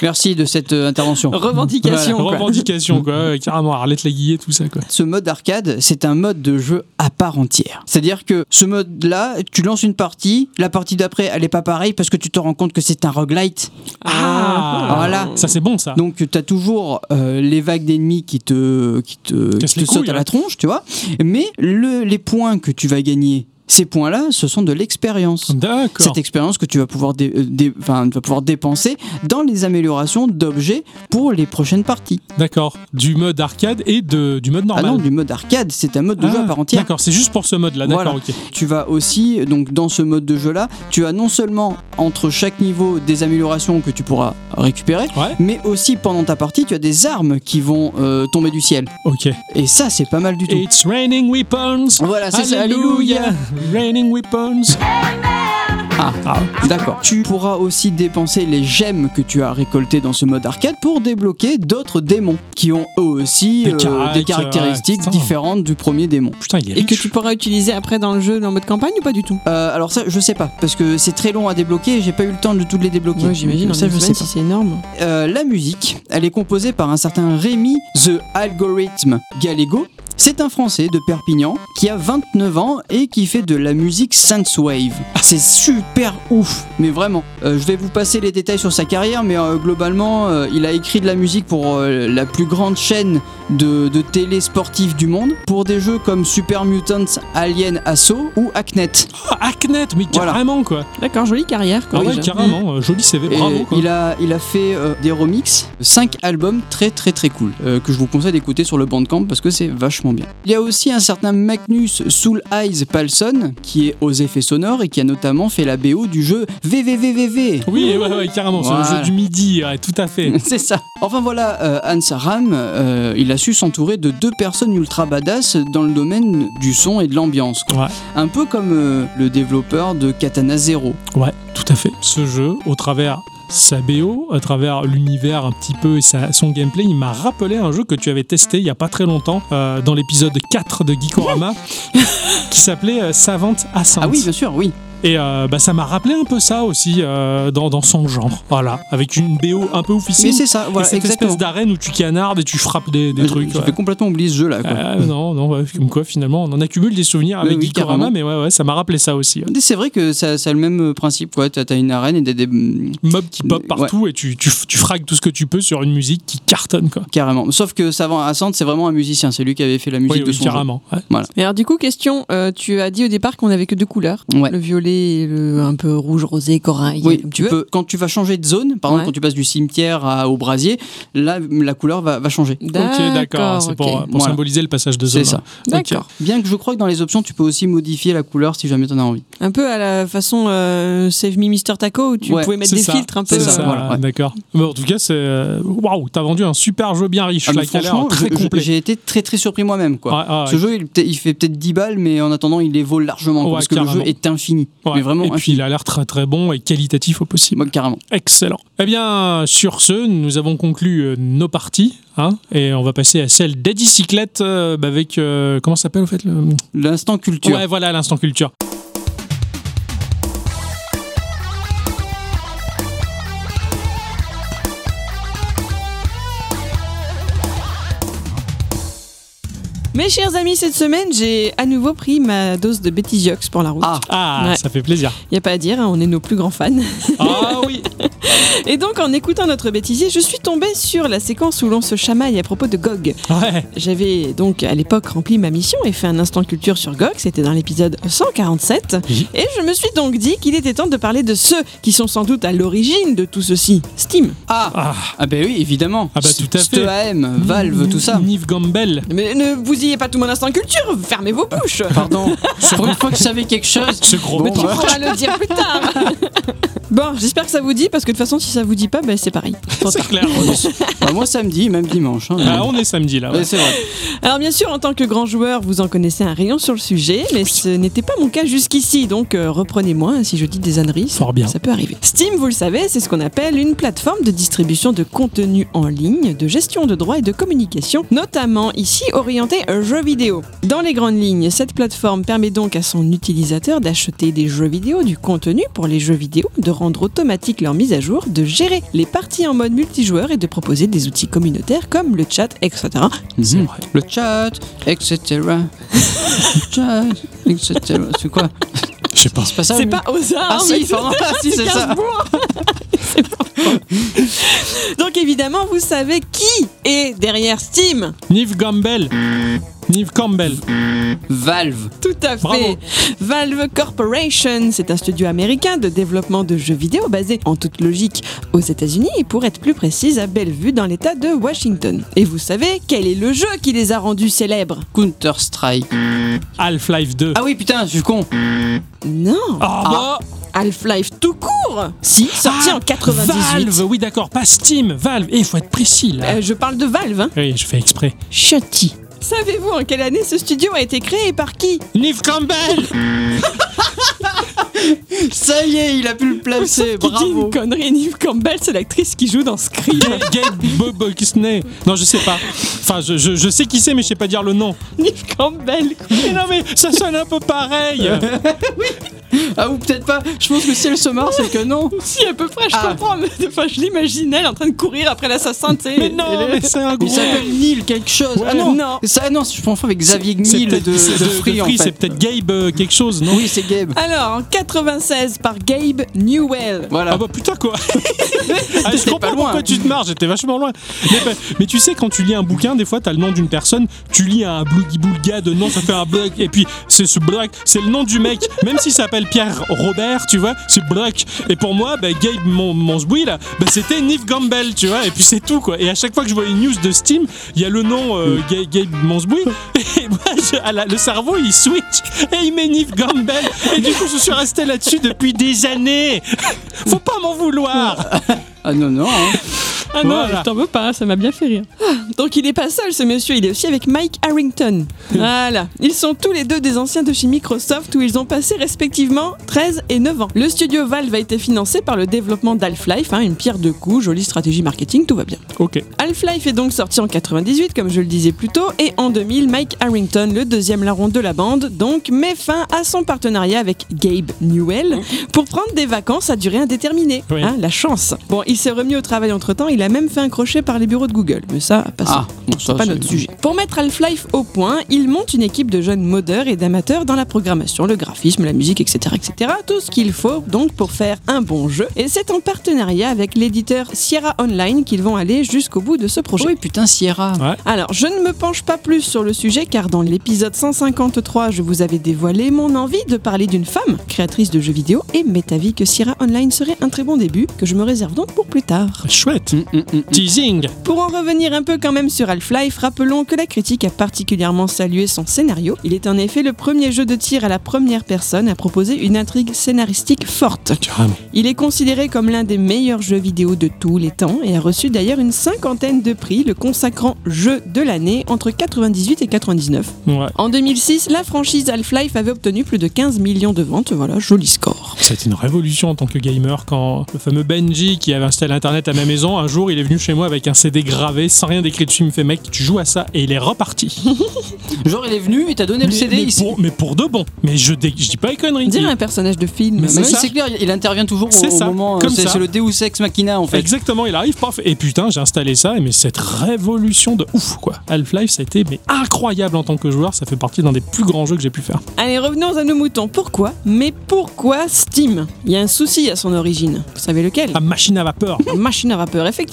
Merci de cette euh, intervention. [LAUGHS] Revendication. quoi. Revendication, quoi. Carrément, Arlette Laguillet, tout ça, quoi. Ce mode arcade, c'est un mode de jeu à part entière. C'est-à-dire que ce mode-là, tu lances une partie, la partie d'après, elle est pas pareille parce que tu te rends compte que c'est un roguelite. Ah, Voilà. Ça, c'est bon, ça. Donc tu as toujours euh, les vagues d'ennemis qui te, qui te, qui te sautent couilles, à la tronche, tu vois. Mais le, les points que tu vas gagner, Ces points-là, ce sont de l'expérience. D'accord. Cette expérience que tu vas pouvoir, dé- euh, dé- enfin, tu vas pouvoir dépenser dans les améliorations d'objets pour les prochaines parties. D'accord. Du mode arcade et de, du mode Ah normal. non, du mode arcade, c'est un mode de jeu Ah, à part entière. D'accord, c'est juste pour ce mode-là. D'accord, Voilà. ok. Tu vas aussi, donc dans ce mode de jeu là, tu as non seulement entre chaque niveau des améliorations que tu pourras récupérer, Ouais. mais aussi pendant ta partie, tu as des armes qui vont euh, tomber du ciel. Ok. Et ça, c'est pas mal du tout. It's raining weapons. Voilà, c'est ça, Alléluia. Raining weapons. Ah, Ah, d'accord. Tu pourras aussi dépenser les gemmes que tu as récoltées dans ce mode arcade pour débloquer d'autres démons qui ont eux aussi Des euh, des caractéristiques ouais, différentes du premier démon. putain, il est Et que tu pourras utiliser après dans le jeu en mode campagne ou pas du tout? Euh, alors ça, je sais pas, parce que c'est très long à débloquer et j'ai pas eu le temps de toutes les débloquer. Ouais, j'imagine. Ça, je sais si c'est énorme. Euh, la musique, elle est composée par un certain Rémi The Algorithm Gallego. C'est un Français de Perpignan qui a 29 ans et qui fait de la musique synthwave. C'est super ouf, mais vraiment. Euh, je vais vous passer les détails sur sa carrière, mais euh, globalement, euh, il a écrit de la musique pour euh, la plus grande chaîne de, de télé sportive du monde, pour des jeux comme Super Mutant Alien Assault ou Hacknet. Ah, Hacknet, mais Voilà. carrément quoi. D'accord, jolie carrière. Ah Quoi, ouais, déjà. carrément. euh, Joli CV, bravo quoi. il a, il a fait euh, des remixes, 5 albums très très très cool, euh, que je vous conseille d'écouter sur le Bandcamp parce que c'est vachement bien. Il y a aussi un certain Magnus Soul Eyes Palson qui est aux effets sonores et qui a notamment fait la BO du jeu VVVVV. Oui, ouais, ouais, carrément. C'est le jeu du midi, ouais, tout à fait. [LAUGHS] C'est ça. Enfin voilà, euh, Hans Ram, euh, il a su s'entourer de deux personnes ultra badass dans le domaine du son et de l'ambiance. Un peu comme euh, le développeur de Katana Zero. Ouais, tout à fait. Ce jeu, au travers sa BO, à travers l'univers un petit peu et sa- son gameplay, il m'a rappelé un jeu que tu avais testé il y a pas très longtemps, euh, dans l'épisode 4 de Geekorama, [LAUGHS] qui s'appelait euh, Savante Ascent. Ah oui, bien sûr, oui. Et euh, bah, ça m'a rappelé un peu ça aussi, euh, dans, dans son genre. Voilà, avec une BO un peu oufissime. Mais c'est ça, et voilà, cette exactement. espèce d'arène où tu canardes et tu frappes des, des trucs. ouais. J'avais complètement oublié ce jeu-là. quoi. Euh, non, non, ouais, comme quoi finalement on en accumule des souvenirs avec Oui, carrément. mais ouais, ouais, ça m'a rappelé ça aussi. ouais. C'est vrai que ça, ça a le même principe, quoi. T'as une arène et des, des- Mobs qui pop Ouais. partout et tu, tu, tu fragues tout ce que tu peux sur une musique qui cartonne quoi. carrément. Sauf que Savant Assante, c'est vraiment un musicien. C'est lui qui avait fait la musique Oui, de oui, son carrément. ouais. Et alors du coup, question, euh, tu as dit au départ qu'on avait que deux couleurs, jeu. Ouais. le violet et le un peu rouge, rosé, corail, Oui, tu tu peux, quand tu vas changer de zone, par Ouais. exemple quand tu passes du cimetière à- au brasier, là la couleur va, va changer. Ok, d'accord. C'est pour, ok. pour Voilà. symboliser le passage de zone. C'est ça. Ok. D'accord. Bien que je crois que dans les options, tu peux aussi modifier la couleur si jamais t'en as envie. Un peu à la façon euh, Save Me Mr. Taco où tu Ouais, pouvais mettre des ça, filtres un peu. c'est ça, ça, voilà, ouais. d'accord. Bon, en tout cas, c'est. euh, Waouh, t'as vendu un super jeu bien riche, Ah, là, franchement, très complet. j'ai été très très surpris moi-même, quoi. Ah, Ce jeu, il, fait peut-être 10 balles, mais en attendant, il les vaut largement. quoi, parce que le jeu est infini. Ouais. Mais vraiment et puis il a l'air très très bon et qualitatif au possible. Moi, carrément. Excellent. Eh bien, sur ce, nous avons conclu euh, nos parties. Hein, et on va passer à celle d'Eddie Cyclette euh, bah, avec. euh, comment ça s'appelle au fait le... L'instant culture. Ouais, voilà, l'instant culture. Mes chers amis, cette semaine, j'ai à nouveau pris ma dose de bêtisiox pour la route. Ah, Ah, Ouais. ça fait plaisir. Y a pas à dire, hein, on est nos plus grands fans. Ah oui [LAUGHS] Et donc, en écoutant notre bêtisier, je suis tombée sur la séquence où l'on se chamaille à propos de GOG. Ouais. J'avais donc à l'époque rempli ma mission et fait un instant culture sur GOG, c'était dans l'épisode 147. Oui. Et je me suis donc dit qu'il était temps de parler de ceux qui sont sans doute à l'origine de tout ceci. Steam. ah, Ah, ah ben oui, évidemment. Ah bah, tout à fait. SteAM, Valve, tout ça. Nive Gamble. Mais ne bousillez pas tout mon instant culture, fermez vos bouches. [LAUGHS] Pardon. Pour une fois que je savais quelque chose. Ce gros Bon, bah. On va le dire plus tard. [LAUGHS] bon, j'espère que ça vous dit, parce que de toute façon, si ça vous dit pas, ben, c'est pareil. [LAUGHS] C'est clair. Bah, moi, samedi, même dimanche. hein. Ah, on est samedi là. ouais. Ouais, c'est vrai. Alors bien sûr, en tant que grand joueur, vous en connaissez un rayon sur le sujet, mais ce n'était pas mon cas jusqu'ici, donc euh, reprenez-moi si je dis des âneries. Fort bien. Ça peut arriver. Steam, vous le savez, c'est ce qu'on appelle une plateforme de distribution de contenu en ligne, de gestion de droits et de communication, notamment ici orientée jeux vidéo. Dans les grandes lignes, cette plateforme permet donc à son utilisateur d'acheter des jeux vidéo, du contenu pour les jeux vidéo, de rendre automatique leur mise à jour, de gérer les parties en mode multijoueur et de proposer des outils communautaires comme le chat, etc. Mhm. Le chat, etc. Le chat, etc. C'est quoi? Je sais pas. C'est pas ça C'est pas aux armes. Ah si, pardon. Ah, si, c'est ça. [LAUGHS] Donc évidemment, vous savez qui est derrière Steam. Nive Gamble. Neve Campbell. Valve. Tout à fait. Bravo. Valve Corporation, c'est un studio américain de développement de jeux vidéo basé en toute logique aux États-Unis et pour être plus précise à Bellevue dans l'État de Washington. Et vous savez quel est le jeu qui les a rendus célèbres? Counter-Strike. Half-Life 2. Ah oui, putain, je suis con. Non. Ah, bah, Half-Life tout court. Si, sorti Ah, en 98. Valve, oui d'accord, pas Steam, Valve. Et il faut être précis là. Euh, je parle de Valve. Hein. Oui, je fais exprès. Chutty. Savez-vous en quelle année ce studio a été créé et par qui Neve Campbell [LAUGHS] Ça y est, il a pu le placer. Qui dit Bravo. une connerie, Neve Campbell, c'est l'actrice qui joue dans Scream. Ga- Gabe Bob Kisney. Non, je sais pas. Enfin, je, je- je sais qui c'est, mais je sais pas dire le nom. Neve Campbell. Mais non, mais ça sonne un peu pareil. Ah ou peut-être pas. Je pense que si elle se marre, c'est que non. Si, à peu près, je Ah. comprends. mais- Enfin, je l'imaginais, elle en train de courir après l'assassin, tu sais. Mais non, mais c'est un gros. Il s'appelle Neil quelque chose. Ouais. ah non, Non. Ça, non, je confonds avec Xavier Neil de, Free, en c'est peut-être Gabe euh, quelque chose, non Oui, c'est Gabe. Alors, en 96, par Gabe Newell. Voilà. Ah bah putain quoi [LAUGHS] ah, Je comprends pas loin. pourquoi tu te marres, j'étais vachement loin. Mais, bah, mais tu sais, quand tu lis un bouquin, des fois t'as le nom d'une personne, tu lis un blougi-boulga de nom, ça fait un bloc, et puis c'est ce bloc, c'est le nom du mec, même s'il s'appelle Pierre Robert, tu vois, c'est bloc. Et pour moi, bah, Gabe Mon- Monsboui, là, bah, c'était Neve Gamble, tu vois, et puis c'est tout quoi. Et à chaque fois que je vois une news de Steam, il y a le nom euh, Ga- À la- le cerveau il switch, et il Neve Gamble, et du coup je suis resté là-dessus depuis des années. Faut pas m'en vouloir. Ah non, non. hein. Ah non, Voilà. je t'en veux pas, ça m'a bien fait rire. Ah, donc il est pas seul ce monsieur, il est aussi avec Mike Harrington. [LAUGHS] Voilà, ils sont tous les deux des anciens de chez Microsoft où ils ont passé respectivement 13 et 9 ans. Le studio Valve a été financé par le développement d'Half-Life, hein, une pierre de coups, jolie stratégie marketing, tout va bien. Ok. Half-Life est donc sorti en 98, comme je le disais plus tôt, et en 2000, Mike Harrington, le deuxième larron de la bande, donc met fin à son partenariat avec Gabe Newell pour prendre des vacances à durée indéterminée. Oui. Hein, la chance. Bon, il s'est remis au travail entre temps, il a même fait un crochet par les bureaux de Google, mais ça, passons. Ah, bon, ça, c'est pas notre sujet. Pour mettre Half-Life au point, il monte une équipe de jeunes modeurs et d'amateurs dans la programmation, le graphisme, la musique, etc., etc. Tout ce qu'il faut donc pour faire un bon jeu. Et c'est en partenariat avec l'éditeur Sierra Online qu'ils vont aller jusqu'au bout de ce projet. Oui, putain, Sierra. Ouais. Alors, je ne me penche pas plus sur le sujet car dans l'épisode 153, je vous avais dévoilé mon envie de parler d'une femme créatrice de jeux vidéo et m'est avis que Sierra Online serait un très bon début que je me réserve donc pour plus tard. Chouette. Hum. Teasing. Pour en revenir un peu quand même sur Half-Life, rappelons que la critique a particulièrement salué son scénario. Il est en effet le premier jeu de tir à la première personne à proposer une intrigue scénaristique forte. Il est considéré comme l'un des meilleurs jeux vidéo de tous les temps et a reçu d'ailleurs une cinquantaine de prix, le consacrant jeu de l'année entre 98 et 99. Ouais. En 2006, la franchise Half-Life avait obtenu plus de 15 millions de ventes, voilà, joli score. C'était une révolution en tant que gamer quand le fameux Benji qui avait installé internet à ma maison, un jour il est venu chez moi avec un CD gravé sans rien d'écrit dessus, il me fait mec tu joues à ça et il est reparti. [LAUGHS] Genre, il est venu, il t'a donné le mais, CD mais ici. pour, mais pour de bon. Mais je, dé- je dis pas les conneries. On dirait un personnage de film. Mais c'est ça. c'est clair, il intervient toujours au, C'est au ça, moment. comme C'est ça. c'est le Deus Ex Machina en fait. Exactement, il arrive, paf, et putain, j'ai installé ça, et mais cette révolution de ouf, quoi. Half-Life, ça a été mais incroyable en tant que joueur, ça fait partie d'un des plus grands jeux que j'ai pu faire. Allez, revenons à nos moutons. Pourquoi? Mais pourquoi Steam? Il y a un souci à son origine. Vous savez lequel? La machine à vapeur. La machine à vapeur, effectivement,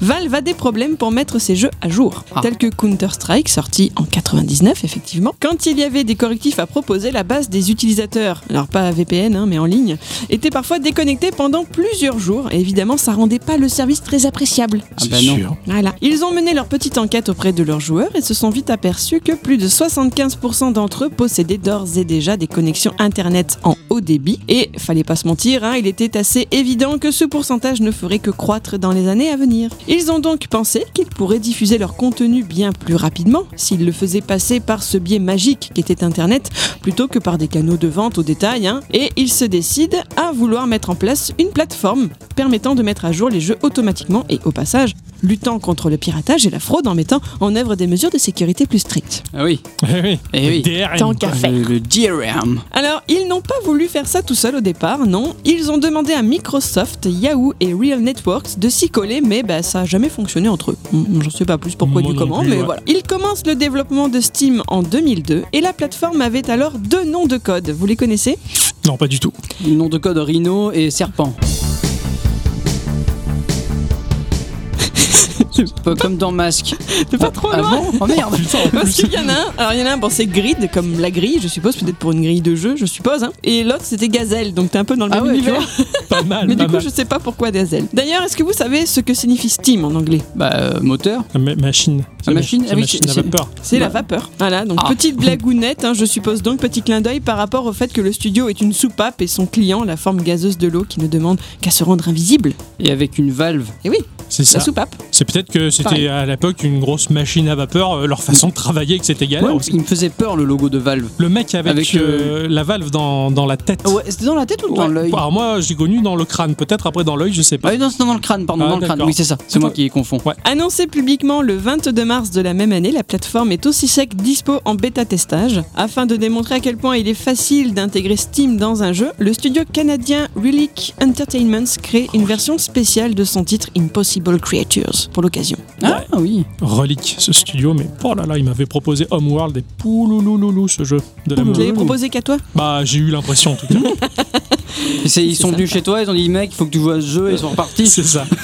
Valve a des problèmes pour mettre ses jeux à jour, Ah. tels que Counter-Strike, sorti en 99, effectivement. Quand il y avait des correctifs à proposer, la base des utilisateurs, alors pas VPN, hein, mais en ligne, était parfois déconnectée pendant plusieurs jours, et évidemment, ça rendait pas le service très appréciable. Ah bah non. sûr. Voilà. Ils ont mené leur petite enquête auprès de leurs joueurs et se sont vite aperçus que plus de 75% d'entre eux possédaient d'ores et déjà des connexions internet en haut débit. Et fallait pas se mentir, hein, il était assez évident que ce pourcentage ne ferait que croître dans les années à venir. Ils ont donc pensé qu'ils pourraient diffuser leur contenu bien plus rapidement s'ils le faisaient passer par ce biais magique qu'était internet plutôt que par des canaux de vente au détail. hein. Et ils se décident à vouloir mettre en place une plateforme permettant de mettre à jour les jeux automatiquement et au passage luttant contre le piratage et la fraude en mettant en œuvre des mesures de sécurité plus strictes. Ah oui. Eh oui. Eh oui. DRM. Tant qu'à faire. Le, le DRM. Alors, ils n'ont pas voulu faire ça tout seuls au départ, non. Ils ont demandé à Microsoft, Yahoo et Real Networks de s'y coller, mais bah, ça n'a jamais fonctionné entre eux. Hmm, Je sais pas plus pourquoi Moi du comment, plus, mais ouais. voilà. Ils commencent le développement de Steam en 2002 et la plateforme avait alors deux noms de code. Vous les connaissez? Non, pas du tout. Nom de code Rhino et Serpent. Pas comme dans Masque. [LAUGHS] C'est pas trop Ah loin. bon Oh merde Putain, en Parce qu'il y en a un, alors il y en a un, bon c'est Grid, comme la grille, je suppose, peut-être pour une grille de jeu, je suppose, hein. et l'autre c'était Gazelle, donc t'es un peu dans le Ah même ouais, univers. [LAUGHS] Pas mal, Mais pas du coup, mal. je sais pas pourquoi Gazelle. D'ailleurs, est-ce que vous savez ce que signifie Steam en anglais? Bah, euh, moteur. La ma- machine. La machine, C'est ah oui, machine à vapeur. C'est la Bah. vapeur. Voilà, donc Ah. petite blagounette, hein, je suppose donc, petit clin d'œil par rapport au fait que le studio est une soupape et son client, la forme gazeuse de l'eau qui ne demande qu'à se rendre invisible. Et avec une valve. Et oui, C'est la ça. soupape. C'est peut-être que c'était à l'époque une grosse machine à vapeur, euh, leur façon de travailler, que c'était galère Ouais, aussi. il me faisait peur le logo de Valve. Le mec avec, Avec, euh, la valve dans, dans la tête. Ouais, c'était dans la tête ou dans Ouais. l'œil Alors moi, j'ai connu dans le crâne, peut-être après dans l'œil, je sais pas. Ah non, c'était dans le crâne, pardon, Ah, dans le crâne. Oui, c'est ça. C'est moi qui confonds. Annoncé publiquement le 22 mars de la même année, la plateforme est aussi sec dispo en bêta-testage. Afin de démontrer à quel point il est facile d'intégrer Steam dans un jeu, le studio canadien Relic Entertainment crée une version spéciale de son titre Impossible Creatures pour l'occasion. Ah oui. Relique, ce studio, mais oh là là, il m'avait proposé Homeworld et pouloulouloulou ce jeu de la Vous proposé qu'à toi? Bah, j'ai eu l'impression en tout cas. [LAUGHS] Ils sont venus chez toi, ils ont dit mec, il faut que tu joues à ce jeu, et ils sont repartis. C'est ça. [LAUGHS]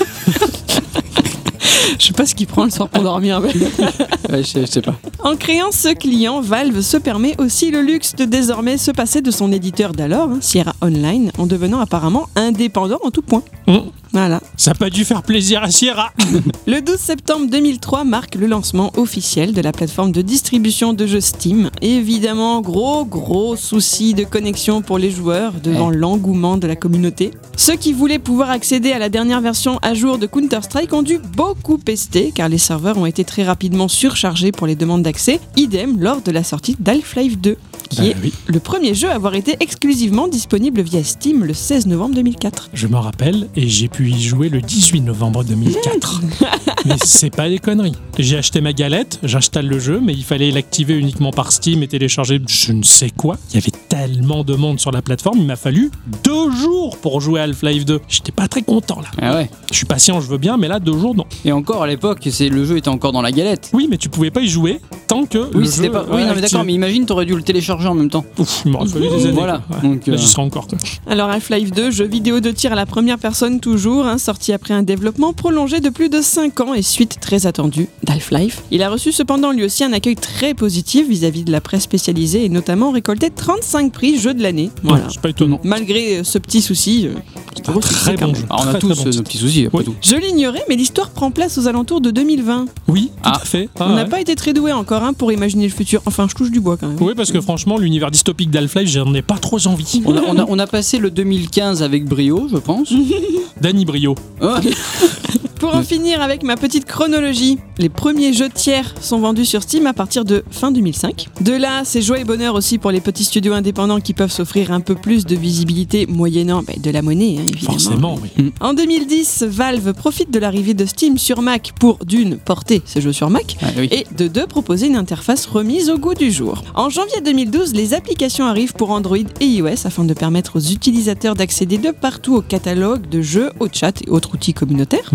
Je sais pas ce qu'il prend le soir pour dormir. mais- [LAUGHS] Ouais, je, sais, je sais pas. En créant ce client, Valve se permet aussi le luxe de désormais se passer de son éditeur d'alors, hein, Sierra Online, en devenant apparemment indépendant en tout point. Hum, Voilà. Ça n'a pas dû faire plaisir à Sierra. [LAUGHS] Le 12 septembre 2003 marque le lancement officiel de la plateforme de distribution de jeux Steam. Évidemment, gros gros souci de connexion pour les joueurs devant l'engouement de la communauté. Ceux qui voulaient pouvoir accéder à la dernière version à jour de Counter-Strike ont dû beaucoup pester car les serveurs ont été très rapidement surchargés pour les demandes d'accès. Idem lors de la sortie d'Half-Life 2, qui Bah est oui. le premier jeu à avoir été exclusivement disponible via Steam le 16 novembre 2004. Je me rappelle et j'ai pu y jouer le 18 novembre 2004. [LAUGHS] mais c'est pas des conneries. J'ai acheté ma galette, j'installe le jeu, mais il fallait l'activer uniquement par Steam et télécharger je ne sais quoi. Il y avait tellement de monde sur la plateforme, il m'a fallu deux jours pour jouer à Half-Life 2. J'étais pas très content là. Ah ouais. Je suis patient, je veux bien, mais là deux jours non. Et encore à l'époque, c'est le jeu était encore dans la galette. Oui, mais tu pouvais pas y jouer tant que Oui, le c'était jeu pas. Oui, non, mais d'accord, mais imagine, t'aurais dû le télécharger en même temps. Ouf, il m'aurait fallu des années. Voilà. quoi. Ouais. Donc, Là, euh, j'y encore. quoi. Alors Half-Life 2, jeu vidéo de tir à la première personne toujours, hein, sorti après un développement prolongé de plus de 5 ans et suite très attendue d'Half-Life. Il a reçu cependant lui aussi un accueil très positif vis-à-vis de la presse spécialisée et notamment récolté 35 prix jeu de l'année. Voilà. Ouais, C'est pas étonnant. Malgré euh, ce petit souci, très bon jeu. Alors, on a Très, tous très bon jeu. nos petits soucis, après Oui. tout. Je l'ignorais, mais l'histoire prend place aux alentours de 2020. Oui, tout Ah. à fait. Ah On n'a ouais. pas été très doué encore hein, pour imaginer le futur. Enfin, je touche du bois quand même. Oui, parce que franchement, l'univers dystopique d'Half-Life, j'en ai pas trop envie. [LAUGHS] On a, on, a, on a passé le 2015 avec brio, je pense. [LAUGHS] Danny Brio. [LAUGHS] Pour en finir avec ma petite chronologie, les premiers jeux tiers sont vendus sur Steam à partir de fin 2005. De là, c'est joie et bonheur aussi pour les petits studios indépendants qui peuvent s'offrir un peu plus de visibilité moyennant bah, de la monnaie, hein, évidemment. Forcément, oui. En 2010, Valve profite de l'arrivée de Steam sur Mac pour d'une porter ses jeux sur Mac ah oui. et de deux proposer une interface remise au goût du jour. En janvier 2012, les applications arrivent pour Android et iOS afin de permettre aux utilisateurs d'accéder de partout au catalogue de jeux, au chat et autres outils communautaires.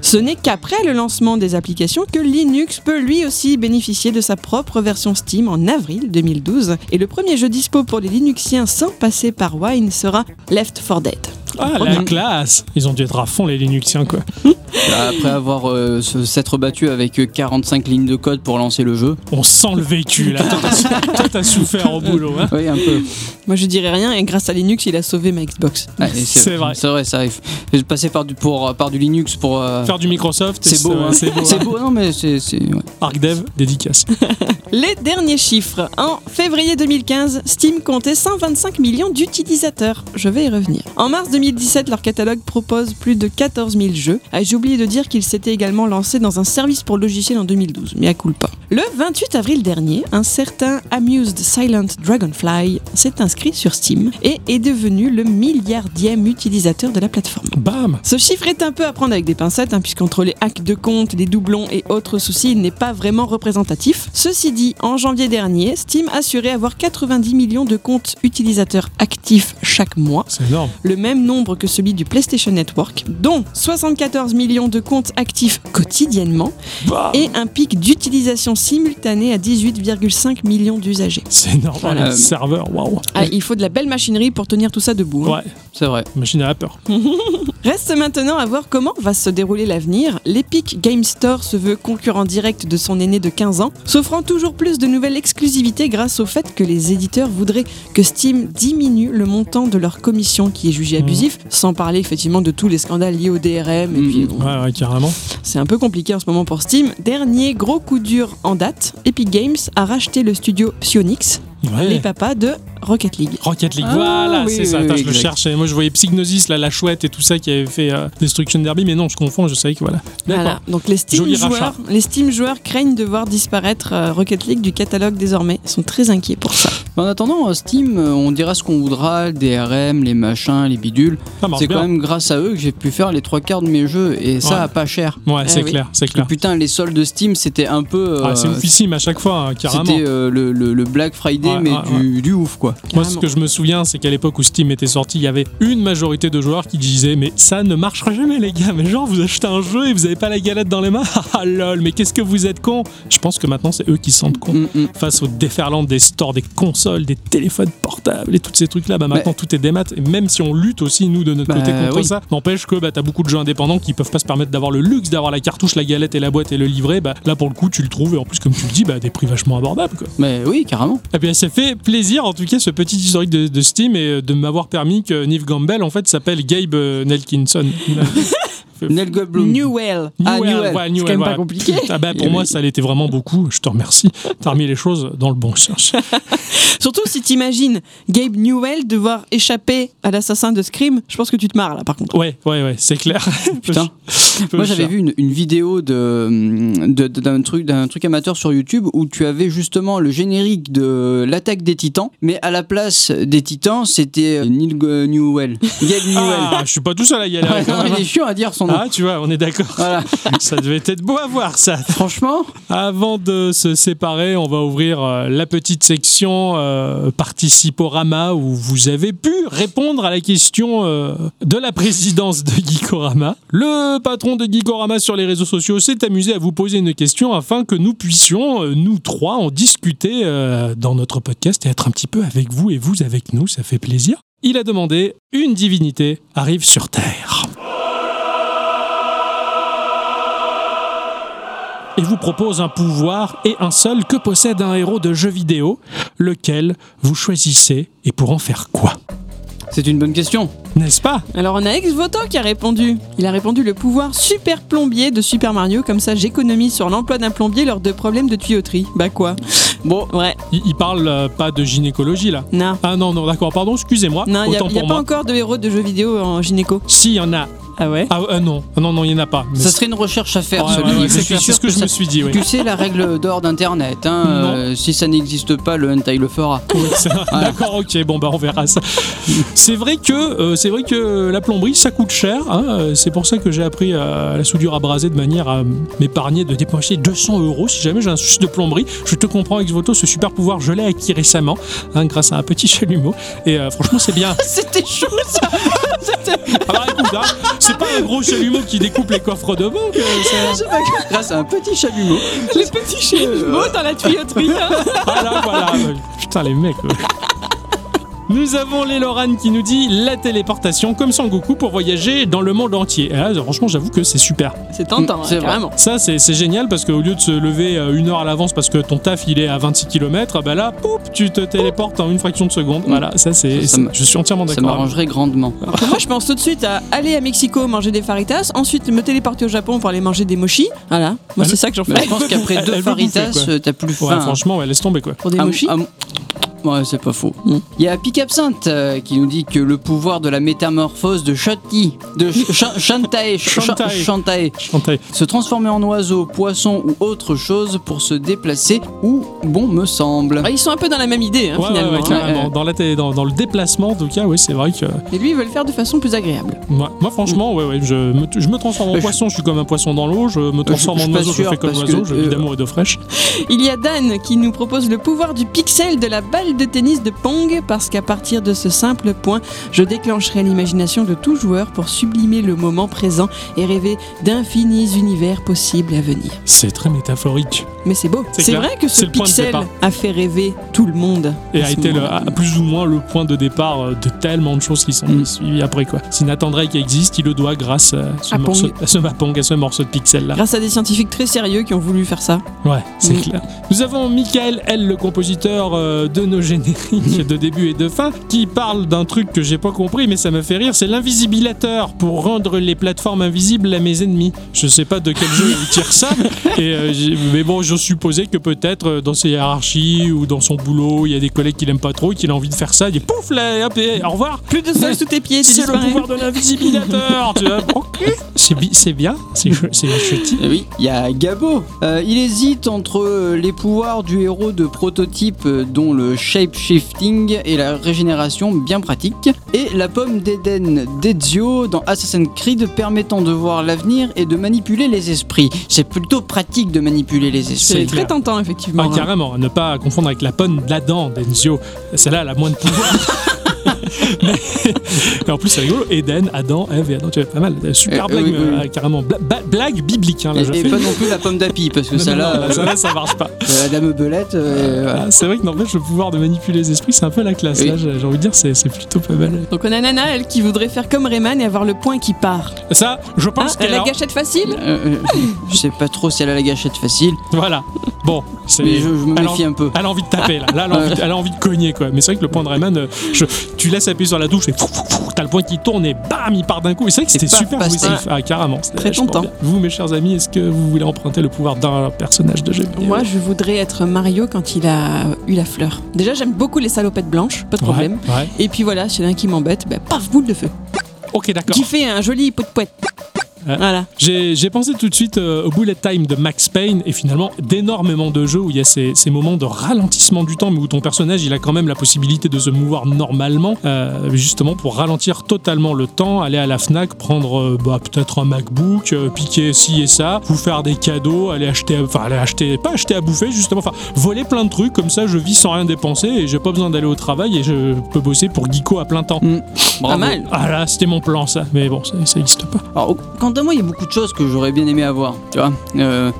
Ce n'est qu'après le lancement des applications que Linux peut lui aussi bénéficier de sa propre version Steam en avril 2012 et le premier jeu dispo pour les Linuxiens sans passer par Wine sera Left 4 Dead. Ah, la bien. classe Ils ont dû être à fond, les Linuxiens, quoi. [LAUGHS] Après avoir euh, s'être battu avec euh, 45 lignes de code pour lancer le jeu. On sent le vécu, là. Toi, t'as- souffert au boulot, hein. Oui, un peu. Moi je dirais rien et grâce à Linux il a sauvé ma Xbox. C'est vrai. C'est vrai, ça arrive. Passer par du, pour, par du Linux pour. Euh, Faire du Microsoft, c'est beau, euh, hein. C'est beau. C'est hein. beau, non, mais c'est. c'est- ouais. ArcDev, dédicace. [LAUGHS] Les derniers chiffres. En février 2015, Steam comptait 125 millions d'utilisateurs. Je vais y revenir. En mars 2017, leur catalogue propose plus de 14 000 jeux. Ah, J'ai oublié de dire qu'ils s'étaient également lancés dans un service pour logiciels en 2012, mais à culpa. Le 28 avril dernier, un certain Amused Silent Dragonfly s'est inscrit sur Steam et est devenu le milliardième utilisateur de la plateforme. Bam Ce chiffre est un peu à prendre avec des pincettes, hein, puisqu'entre les hacks de compte, les doublons et autres soucis, il n'est pas vraiment représentatif. Ceci dit, en janvier dernier, Steam assurait avoir 90 millions de comptes utilisateurs actifs chaque mois, C'est énorme. le même nombre que celui du PlayStation Network, dont 74 millions de comptes actifs quotidiennement, Bam et un pic d'utilisation simultanée à 18,5 millions d'usagers. C'est énorme. Voilà. Le serveur, waouh. Ah, il faut de la belle machinerie pour tenir tout ça debout. hein. Ouais, C'est vrai. machine à la peur. [LAUGHS] Reste maintenant à voir comment va se dérouler l'avenir. L'Epic Game Store se veut concurrent direct de son aîné de 15 ans, s'offrant toujours plus de nouvelles exclusivités grâce au fait que les éditeurs voudraient que Steam diminue le montant de leur commission qui est jugé abusif, sans parler effectivement de tous les scandales liés au DRM. Et Mhm. puis, bon, Ouais, ouais, carrément. c'est un peu compliqué en ce moment pour Steam. Dernier gros coup dur en date, Epic Games a racheté le studio Psyonix, Ouais. les papas de Rocket League. Rocket League, Ah, voilà, oui, c'est ça. oui, Attends, oui, je le cherchais. Moi, je voyais Psygnosis, là, la chouette et tout ça qui avait fait euh, Destruction Derby, mais non, je confonds, je savais que voilà. Voilà. Donc les Steam, Joli joueurs, rachat. les Steam joueurs craignent de voir disparaître euh, Rocket League du catalogue désormais. Ils sont très inquiets pour ça. En attendant, euh, Steam, on dira ce qu'on voudra, le DRM, les machins, les bidules. C'est quand même grâce à eux que j'ai pu faire les trois quarts de mes jeux et ça Ouais. à pas cher. Ouais, c'est oui. clair, c'est clair. putain, les soldes de Steam, c'était un peu. Ah, c'est oufissime à chaque fois, hein, carrément. C'était euh, le, le- le Black Friday, Ouais, mais ouais, du, du ouf quoi. Moi, ce que je me souviens, c'est qu'à l'époque où Steam était sorti, il y avait une majorité de joueurs qui disaient Mais ça ne marchera jamais, les gars. Mais genre, vous achetez un jeu et vous avez pas la galette dans les mains. [LAUGHS] Ah lol, mais qu'est-ce que vous êtes cons Je pense que maintenant, c'est eux qui se sentent cons. Mm, mm. Face au déferlant des stores, des consoles, des téléphones portables et tous ces trucs-là, bah maintenant tout est démat. Et même si on lutte aussi, nous, de notre Bah, côté contre oui. ça, n'empêche que bah, t'as beaucoup de jeux indépendants qui peuvent pas se permettre d'avoir le luxe d'avoir la cartouche, la galette et la boîte et le livret. Bah, là, pour le coup, tu le trouves et en plus, comme tu le dis, bah, des prix vachement abordables. Quoi. Mais oui, carrément. Eh bien, ça fait plaisir, en tout cas, ce petit historique de, Steam et de m'avoir permis que Neve Gamble, en fait, s'appelle Gabe euh, Nelkinson. [LAUGHS] Nel Goldblum. Newell. Ah, Newell, C'est Newell, quand même voilà. pas compliqué. Ah bah, pour moi, ça l'était vraiment beaucoup. Je te remercie. T'as remis les choses dans le bon sens. [LAUGHS] Surtout si t'imagines Gabe Newell devoir échapper à l'assassin de Scream, je pense que tu te marres là par contre. Ouais, ouais, ouais, c'est clair. [LAUGHS] Putain. Moi j'avais vu une, une vidéo de de- de- d'un truc amateur sur YouTube où tu avais justement le générique de l'attaque des Titans, mais à la place des Titans c'était Neil Newell, Gabe Newell. Ah, je suis pas tout seul à y aller. [LAUGHS] Non, il est chiant à dire son nom. Ah, tu vois, on est d'accord. Voilà. [LAUGHS] Ça devait être beau à voir, ça. Franchement, Avant de se séparer, on va ouvrir euh, la petite section euh, Participorama où vous avez pu répondre à la question euh, de la présidence de Geekorama. Le patron de Geekorama sur les réseaux sociaux s'est amusé à vous poser une question afin que nous puissions, nous trois, en discuter dans notre podcast et être un petit peu avec vous et vous avec nous. Ça fait plaisir. Il a demandé Une divinité arrive sur Terre. Et vous propose un pouvoir et un seul que possède un héros de jeu vidéo, lequel vous choisissez et pour en faire quoi? C'est une bonne question. N'est-ce pas Alors on a Exvoto qui a répondu. Il a répondu le pouvoir super plombier de Super Mario, comme ça j'économise sur l'emploi d'un plombier lors de problèmes de tuyauterie. Bah quoi Bon, Ouais, il, il parle euh, pas de gynécologie là. non. Ah non, non, d'accord, pardon, excusez-moi. Non, il n'y a, y a pas moi. encore de héros de jeux vidéo en gynéco. Si, il y en a. Ah ouais Ah euh, non, Ah, non, non, il y en a pas. Mais ça serait une recherche à faire. Ouais, ce ouais, c'est ce que je ça- me suis dit, oui. Tu sais la règle d'or d'internet. Hein, Non. euh, si ça n'existe pas, le hentai le fera. [LAUGHS] Vrai. D'accord, ok, bon bah on verra ça. C'est vrai que euh, c'est vrai que la plomberie ça coûte cher. hein, euh, c'est pour ça que j'ai appris à la soudure à braser de manière à m'épargner de dépenser 200 euros si jamais j'ai un souci de plomberie. Je te comprends, Exvoto, ce super pouvoir je l'ai acquis récemment hein, grâce à un petit chalumeau et euh, franchement c'est bien. [LAUGHS] C'était chaud ça [LAUGHS] Ah bah écoute, hein, c'est pas un gros chalumeau qui découpe les coffres de banque. euh, [LAUGHS] Grâce à un petit chalumeau. Les petits chalumeaux dans la tuyauterie. hein. Voilà, voilà. euh, Putain, les mecs. ouais. Nous avons les Lorraine qui nous dit la téléportation comme Sangoku pour voyager dans le monde entier. Et là, franchement, j'avoue que c'est super. C'est tentant, c'est vrai. carrément. Ça, c'est génial parce qu'au lieu de se lever euh, une heure à l'avance parce que ton taf il est à 26 km, bah là, poup, tu te téléportes en une fraction de seconde. Voilà, ça c'est. Ça Je suis entièrement Ça d'accord. m'arrangerait grandement. Alors que moi, je pense tout de suite à aller à Mexico manger des faritas, ensuite me téléporter au Japon pour aller manger des mochis. Voilà, moi c'est ça que j'en fais. Je pense qu'après deux faritas, euh, t'as plus Ouais, faim. franchement, ouais, laisse tomber quoi. Pour des Ah, mochis ah, Ouais, c'est pas faux. Mm. Il y a Pic Absinthe euh, qui nous dit que le pouvoir de la métamorphose de Shotty, de Shantae, Shantae. Se transformer en oiseau, poisson ou autre chose pour se déplacer, ou bon me semble. Ah, Ils sont un peu dans la même idée, hein, Ouais, finalement. ouais, hein. Dans, la télé- dans, dans le déplacement, en tout cas, oui, c'est vrai que. Et lui, il veut le faire de façon plus agréable. Moi, moi, franchement, ouais, ouais, je, me, je me transforme en Euh, poisson, je suis comme un poisson dans l'eau, je me transforme je en oiseau, je fais comme que, je euh, d'amour et d'eau fraîche. Il y a Dan qui nous propose le pouvoir du pixel de la balle balle de tennis de Pong parce qu'à partir de ce simple point, je déclencherai l'imagination de tout joueur pour sublimer le moment présent et rêver d'infinis univers possibles à venir. C'est très métaphorique. Mais c'est beau. C'est vrai que ce pixel a fait rêver tout le monde. Et a été le, à plus ou moins le point de départ euh, de tellement de choses qui sont Mm. suivies après quoi. Si Nathan Drake existe, il le doit grâce à ce, À morceau, Pong. à ce Mapong, à ce morceau de pixel là. Grâce à des scientifiques très sérieux qui ont voulu faire ça. Ouais, c'est Mm. clair. Nous avons Michael L, le compositeur euh, de nos génériques [LAUGHS] de début et de fin, qui parle d'un truc que j'ai pas compris, mais ça me fait rire. C'est l'invisibilateur pour rendre les plateformes invisibles à mes ennemis. Je sais pas de quel jeu il tire ça, [LAUGHS] et, euh, mais bon, je supposais que peut-être euh, dans ses hiérarchies ou dans son boulot, il y a des collègues qui l'aiment pas trop, qu'il a envie de faire ça. Il dit pouf là, et hop, et au revoir. Plus de sol sous tes pieds, C'est le pouvoir de l'invisibilateur. tu vois. [LAUGHS] Ok. C'est bi- c'est bien, c'est chou- c'est chouette. Eh oui, il y a Gabo. Euh, il hésite entre les pouvoirs du héros de prototype, dont le shape-shifting et la régénération bien pratique, et la pomme d'Eden d'Ezio dans Assassin's Creed permettant de voir l'avenir et de manipuler les esprits. C'est plutôt pratique de manipuler les C'est esprits. très tentant, effectivement. Ah, hein. carrément, à ne pas confondre avec la pomme d'Adam d'Enzio. Celle-là, elle a moins [LAUGHS] de pouvoir. [LAUGHS] mais, mais en plus, c'est rigolo. Eden, Adam, Eve et Adam, tu vois, pas mal. Super Euh, blague, oui, oui, euh, carrément. Blague biblique, hein, là, Et, pas non plus la pomme d'api, parce que Non, ça non, là, euh, ça, là, ça marche pas. la dame belette. euh, voilà. Ah, c'est vrai que n'empêche, le pouvoir de manipuler les esprits, c'est un peu la classe. Oui. Là, j'ai envie de dire, c'est plutôt pas mal. Donc on a Nana, elle, qui voudrait faire comme Rayman et avoir le point qui part. Ça, je Ah, pense qu'elle la a. gâchette facile Euh, euh, je sais pas trop si elle a la gâchette facile, Voilà. Bon, c'est. mais je, je me méfie un peu. Elle a envie de taper là, là elle, a envie, elle a envie de cogner quoi. Mais c'est vrai que le point de Rayman, euh, je- tu laisses appuyer sur la touche et fou, fou, fou, t'as le point qui tourne et bam il part d'un coup. Et c'est vrai que C'est c'était super jouissif. Ah carrément. c'était Très bien. Vous mes chers amis, est-ce que vous voulez emprunter le pouvoir d'un personnage de jeu vidéo Moi, je voudrais être Mario quand il a eu la fleur. Déjà, j'aime beaucoup les salopettes blanches, pas de problème. Ouais, ouais. Et puis voilà, s'il y en a un qui m'embête, bah, paf, boule de feu. Ok d'accord. Qui fait un joli pot de poète. Ouais. Voilà. J'ai pensé tout de suite euh, au Bullet Time de Max Payne et finalement d'énormément de jeux où il y a ces, ces moments de ralentissement du temps mais où ton personnage il a quand même la possibilité de se mouvoir normalement euh, justement pour ralentir totalement le temps, aller à la Fnac, prendre euh, bah, peut-être un MacBook, euh, piquer ci et ça, vous faire des cadeaux, aller acheter, enfin aller acheter, pas acheter à bouffer justement, enfin voler plein de trucs comme ça je vis sans rien dépenser et j'ai pas besoin d'aller au travail et je peux bosser pour Geeko à plein temps. Pas mal. Ah là c'était mon plan ça mais bon ça ça existe pas. Alors, moi, il y a beaucoup de choses que j'aurais bien aimé avoir. Tu vois, Euh,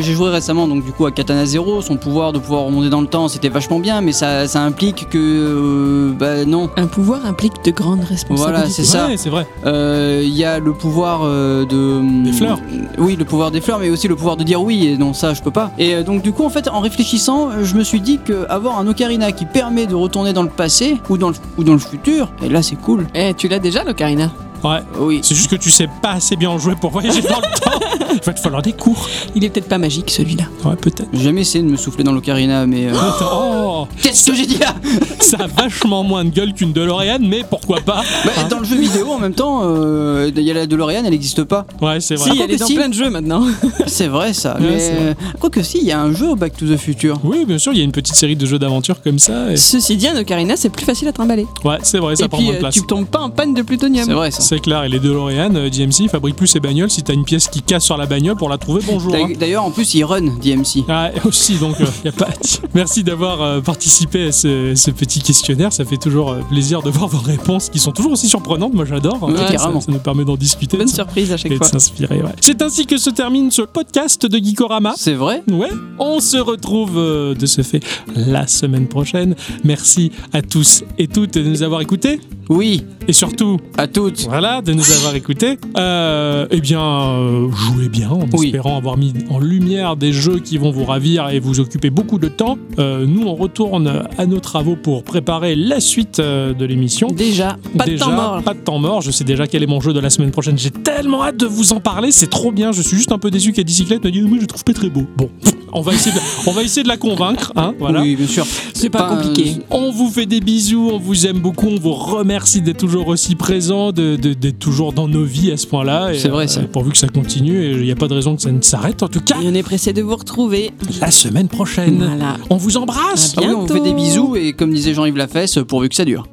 j'ai joué récemment, donc du coup, à Katana Zero. Son pouvoir de pouvoir remonter dans le temps, c'était vachement bien, mais ça, ça implique que, euh, bah non. Un pouvoir implique de grandes responsabilités. Voilà, c'est ça. Ouais, c'est vrai. Euh, Il y a le pouvoir euh, de Des fleurs. Oui, le pouvoir des fleurs, mais aussi le pouvoir de dire oui. Et non, ça, je peux pas. Et euh, donc, du coup, en fait, en réfléchissant, je me suis dit que avoir un ocarina qui permet de retourner dans le passé ou dans le, ou dans le futur, et là, c'est cool. Eh, tu l'as déjà, l'ocarina? Ouais. Oui. C'est juste que tu sais pas assez bien en jouer pour voyager dans le temps. Il [LAUGHS] va te falloir des cours. Il est peut-être pas magique, celui-là. Ouais, peut-être. J'ai jamais essayé de me souffler dans l'ocarina, mais. euh, Oh, Qu'est-ce que j'ai dit là? [LAUGHS] Ça a vachement moins de gueule qu'une DeLorean, mais pourquoi pas Bah, Dans le jeu vidéo, en même temps, euh, il y a la DeLorean, elle n'existe pas. Ouais, c'est vrai. Si, elle est dans si. plein de jeux maintenant. [LAUGHS] C'est vrai ça. Ouais, mais vrai. quoique si, il y a un jeu au Back to the Future. Oui, bien sûr, il y a une petite série de jeux d'aventure comme ça. et- Ceci dit, un ocarina, c'est plus facile à trimballer. Ouais, c'est vrai, ça et prend puis, moins de euh, place. tu tombes pas en panne de plutonium. C'est vrai ça. C'est clair, et les DeLorean, euh, DMC, fabrique plus ses bagnoles. Si t'as une pièce qui casse sur la bagnole pour la trouver, bonjour. hein. D'ailleurs- D'ailleurs, en plus, il run DMC. Ah, aussi, donc, euh, y a pas. [LAUGHS] Merci d'avoir euh, participé à ce, ce petit questionnaire. Ça fait toujours euh, plaisir de voir vos réponses qui sont toujours aussi surprenantes. Moi, j'adore. Ouais, Ça- nous permet d'en discuter. Bonne de- surprise à chaque et de fois. s'inspirer. ouais. C'est ainsi que se termine ce podcast de Geekorama. C'est vrai? Ouais, on se retrouve de ce fait la semaine prochaine. Merci à tous et toutes de nous avoir écoutés Oui, et surtout, à toutes. voilà, de nous avoir écoutés. Euh, eh bien, euh, jouez bien en Oui. espérant avoir mis en lumière des jeux qui vont vous ravir et vous occuper beaucoup de temps. Euh, nous, on retourne à nos travaux pour préparer la suite euh, de l'émission. Déjà, pas Déjà, de temps mort. Pas de temps mort. Je sais déjà quel est mon jeu de la semaine prochaine. J'ai tellement hâte de vous en parler. C'est trop bien. Je suis juste un peu déçu qu'Adicyclette me dise Moi, je trouve pas très beau. Bon, on va essayer de, on va essayer de la convaincre. Hein, voilà. Oui, bien sûr. C'est pas Enfin, compliqué. On vous fait des bisous, on vous aime beaucoup, on vous remercie d'être toujours aussi présent, de- de- d'être toujours dans nos vies à ce point-là. C'est vrai, ça. pourvu que ça continue, et il n'y a pas de raison que ça ne s'arrête. En tout cas, Et on est pressé de vous retrouver. la semaine prochaine. Voilà. On vous embrasse. À Ah oui, on vous fait des bisous et comme disait Jean-Yves Lafesse, pourvu que ça dure.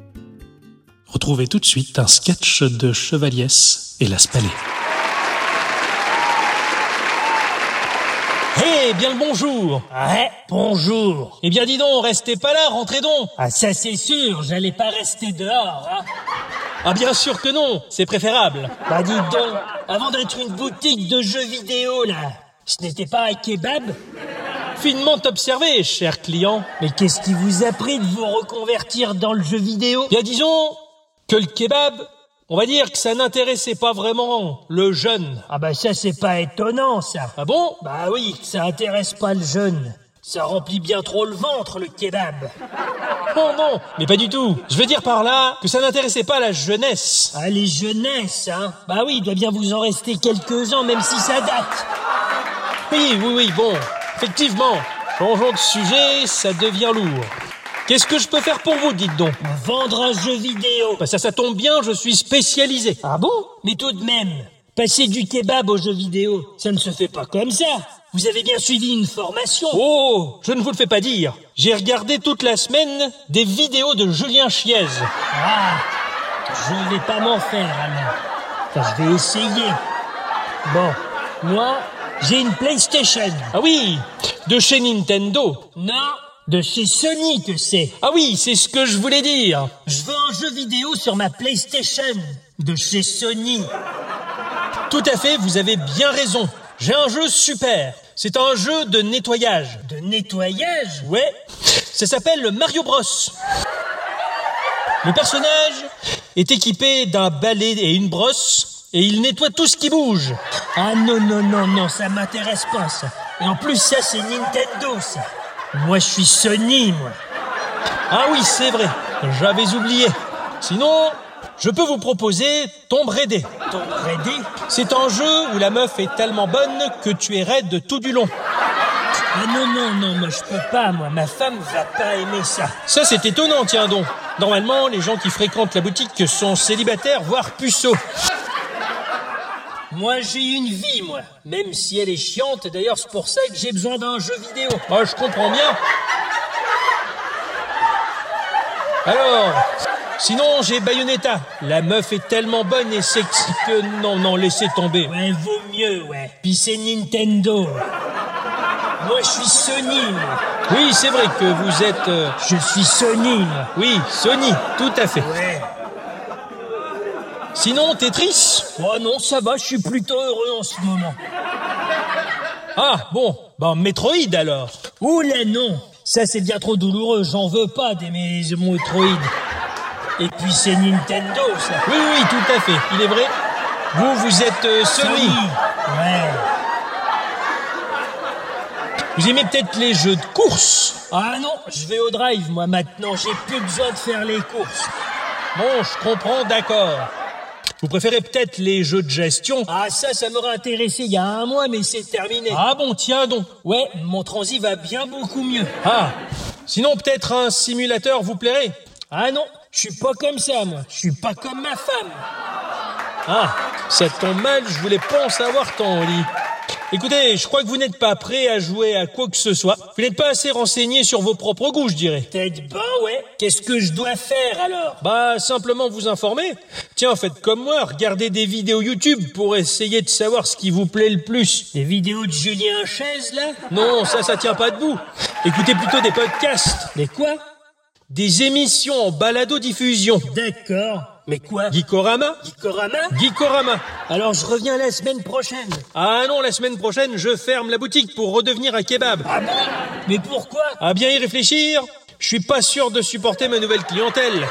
Retrouvez tout de suite un sketch de Chevaliès et la Spalée. Hey, Eh bien le bonjour Ouais, bonjour. Eh bien dis donc, restez pas là, rentrez donc Ah ça c'est sûr, j'allais pas rester dehors, hein. Ah bien sûr que non, c'est préférable. Bah dites donc, avant d'être une boutique de jeux vidéo là, ce n'était pas un kebab? Finement observé, cher client. Mais qu'est-ce qui vous a pris de vous reconvertir dans le jeu vidéo? Bien disons que le kebab, on va dire que ça n'intéressait pas vraiment le jeune. Ah bah ça c'est pas étonnant ça. Ah bon? Bah oui, ça intéresse pas le jeune. Ça remplit bien trop le ventre le kebab. Non, non, mais pas du tout. Je veux dire par là que ça n'intéressait pas la jeunesse. Ah les jeunesses, hein Bah oui, il doit bien vous en rester quelques-uns même si ça date. Oui, oui, oui, bon, effectivement. Changeons de sujet, ça devient lourd. Qu'est-ce que je peux faire pour vous, dites donc Vendre un jeu vidéo. Bah ça, ça tombe bien, je suis spécialisé. Ah bon? Mais tout de même, passer du kebab au jeu vidéo, ça ne se fait pas comme ça. Vous avez bien suivi une formation. Oh, je ne vous le fais pas dire. J'ai regardé toute la semaine des vidéos de Julien Chiez. Ah, je vais pas m'en faire alors. Enfin, je vais essayer. Bon, moi, j'ai une PlayStation. Ah oui, de chez Nintendo. Non, de chez Sony que c'est. Ah oui, c'est ce que je voulais dire. Je veux un jeu vidéo sur ma PlayStation. De chez Sony. Tout à fait, vous avez bien raison. J'ai un jeu super. C'est un jeu de nettoyage. De nettoyage? Ouais, ça s'appelle le Mario Bros. Le personnage est équipé d'un balai et une brosse et il nettoie tout ce qui bouge. Ah non, non, non, non, ça m'intéresse pas ça. Et en plus, ça, c'est Nintendo, ça. Moi, je suis Sony, moi. Ah oui, c'est vrai, j'avais oublié. Sinon, je peux vous proposer Tomb Raider. Tomb Raider C'est un jeu où la meuf est tellement bonne que tu es raide tout du long. Ah non, non, non, moi, je peux pas, moi. Ma femme va pas aimer ça. Ça, c'est étonnant, tiens donc. Normalement, les gens qui fréquentent la boutique sont célibataires, voire puceaux. Moi, j'ai une vie, moi. Même si elle est chiante. D'ailleurs, c'est pour ça que j'ai besoin d'un jeu vidéo. Ah, je comprends bien. Alors, sinon, j'ai Bayonetta. La meuf est tellement bonne et sexy que non, non, laissez tomber. Ouais, vaut mieux, ouais. Puis c'est Nintendo. Moi, je suis Sony, moi. Oui, c'est vrai que vous êtes... euh, Je suis Sony, moi. Oui, Sony, tout à fait. Ouais. Sinon, Tetris Oh non, ça va, je suis plutôt heureux en ce moment. Ah, bon, ben Metroid alors. Ouh là non Ça c'est bien trop douloureux, j'en veux pas des mes Metroid. Et puis c'est Nintendo ça. Oui, oui, tout à fait, il est vrai. Vous, vous êtes euh, Sony. Ouais. Vous aimez peut-être les jeux de course Ah non, je vais au drive moi maintenant, j'ai plus besoin de faire les courses. Bon, je comprends, d'accord. Vous préférez peut-être les jeux de gestion Ah ça, ça m'aurait intéressé il y a un mois, mais c'est terminé. Ah bon, tiens donc. Ouais, mon transi va bien beaucoup mieux. Ah, sinon peut-être un simulateur vous plairait Ah non, je suis pas comme ça moi, je suis pas comme ma femme. Ah, ça tombe mal, je voulais pas en savoir tant, Oli. Écoutez, je crois que vous n'êtes pas prêt à jouer à quoi que ce soit. Vous n'êtes pas assez renseigné sur vos propres goûts, je dirais. Peut-être pas, ouais. Qu'est-ce que je dois faire alors? Bah, simplement vous informer. Tiens, faites comme moi, regardez des vidéos YouTube pour essayer de savoir ce qui vous plaît le plus. Des vidéos de Julien Chaise là? Non, ça, ça tient pas debout. Écoutez plutôt des podcasts, Mais quoi? Des émissions en balado-diffusion. D'accord. Mais quoi Geekorama Gikorama Geekorama. Alors je reviens la semaine prochaine. Ah non, la semaine prochaine, je ferme la boutique pour redevenir un kebab. Ah bon Mais pourquoi À bien y réfléchir, je suis pas sûr de supporter ma nouvelle clientèle.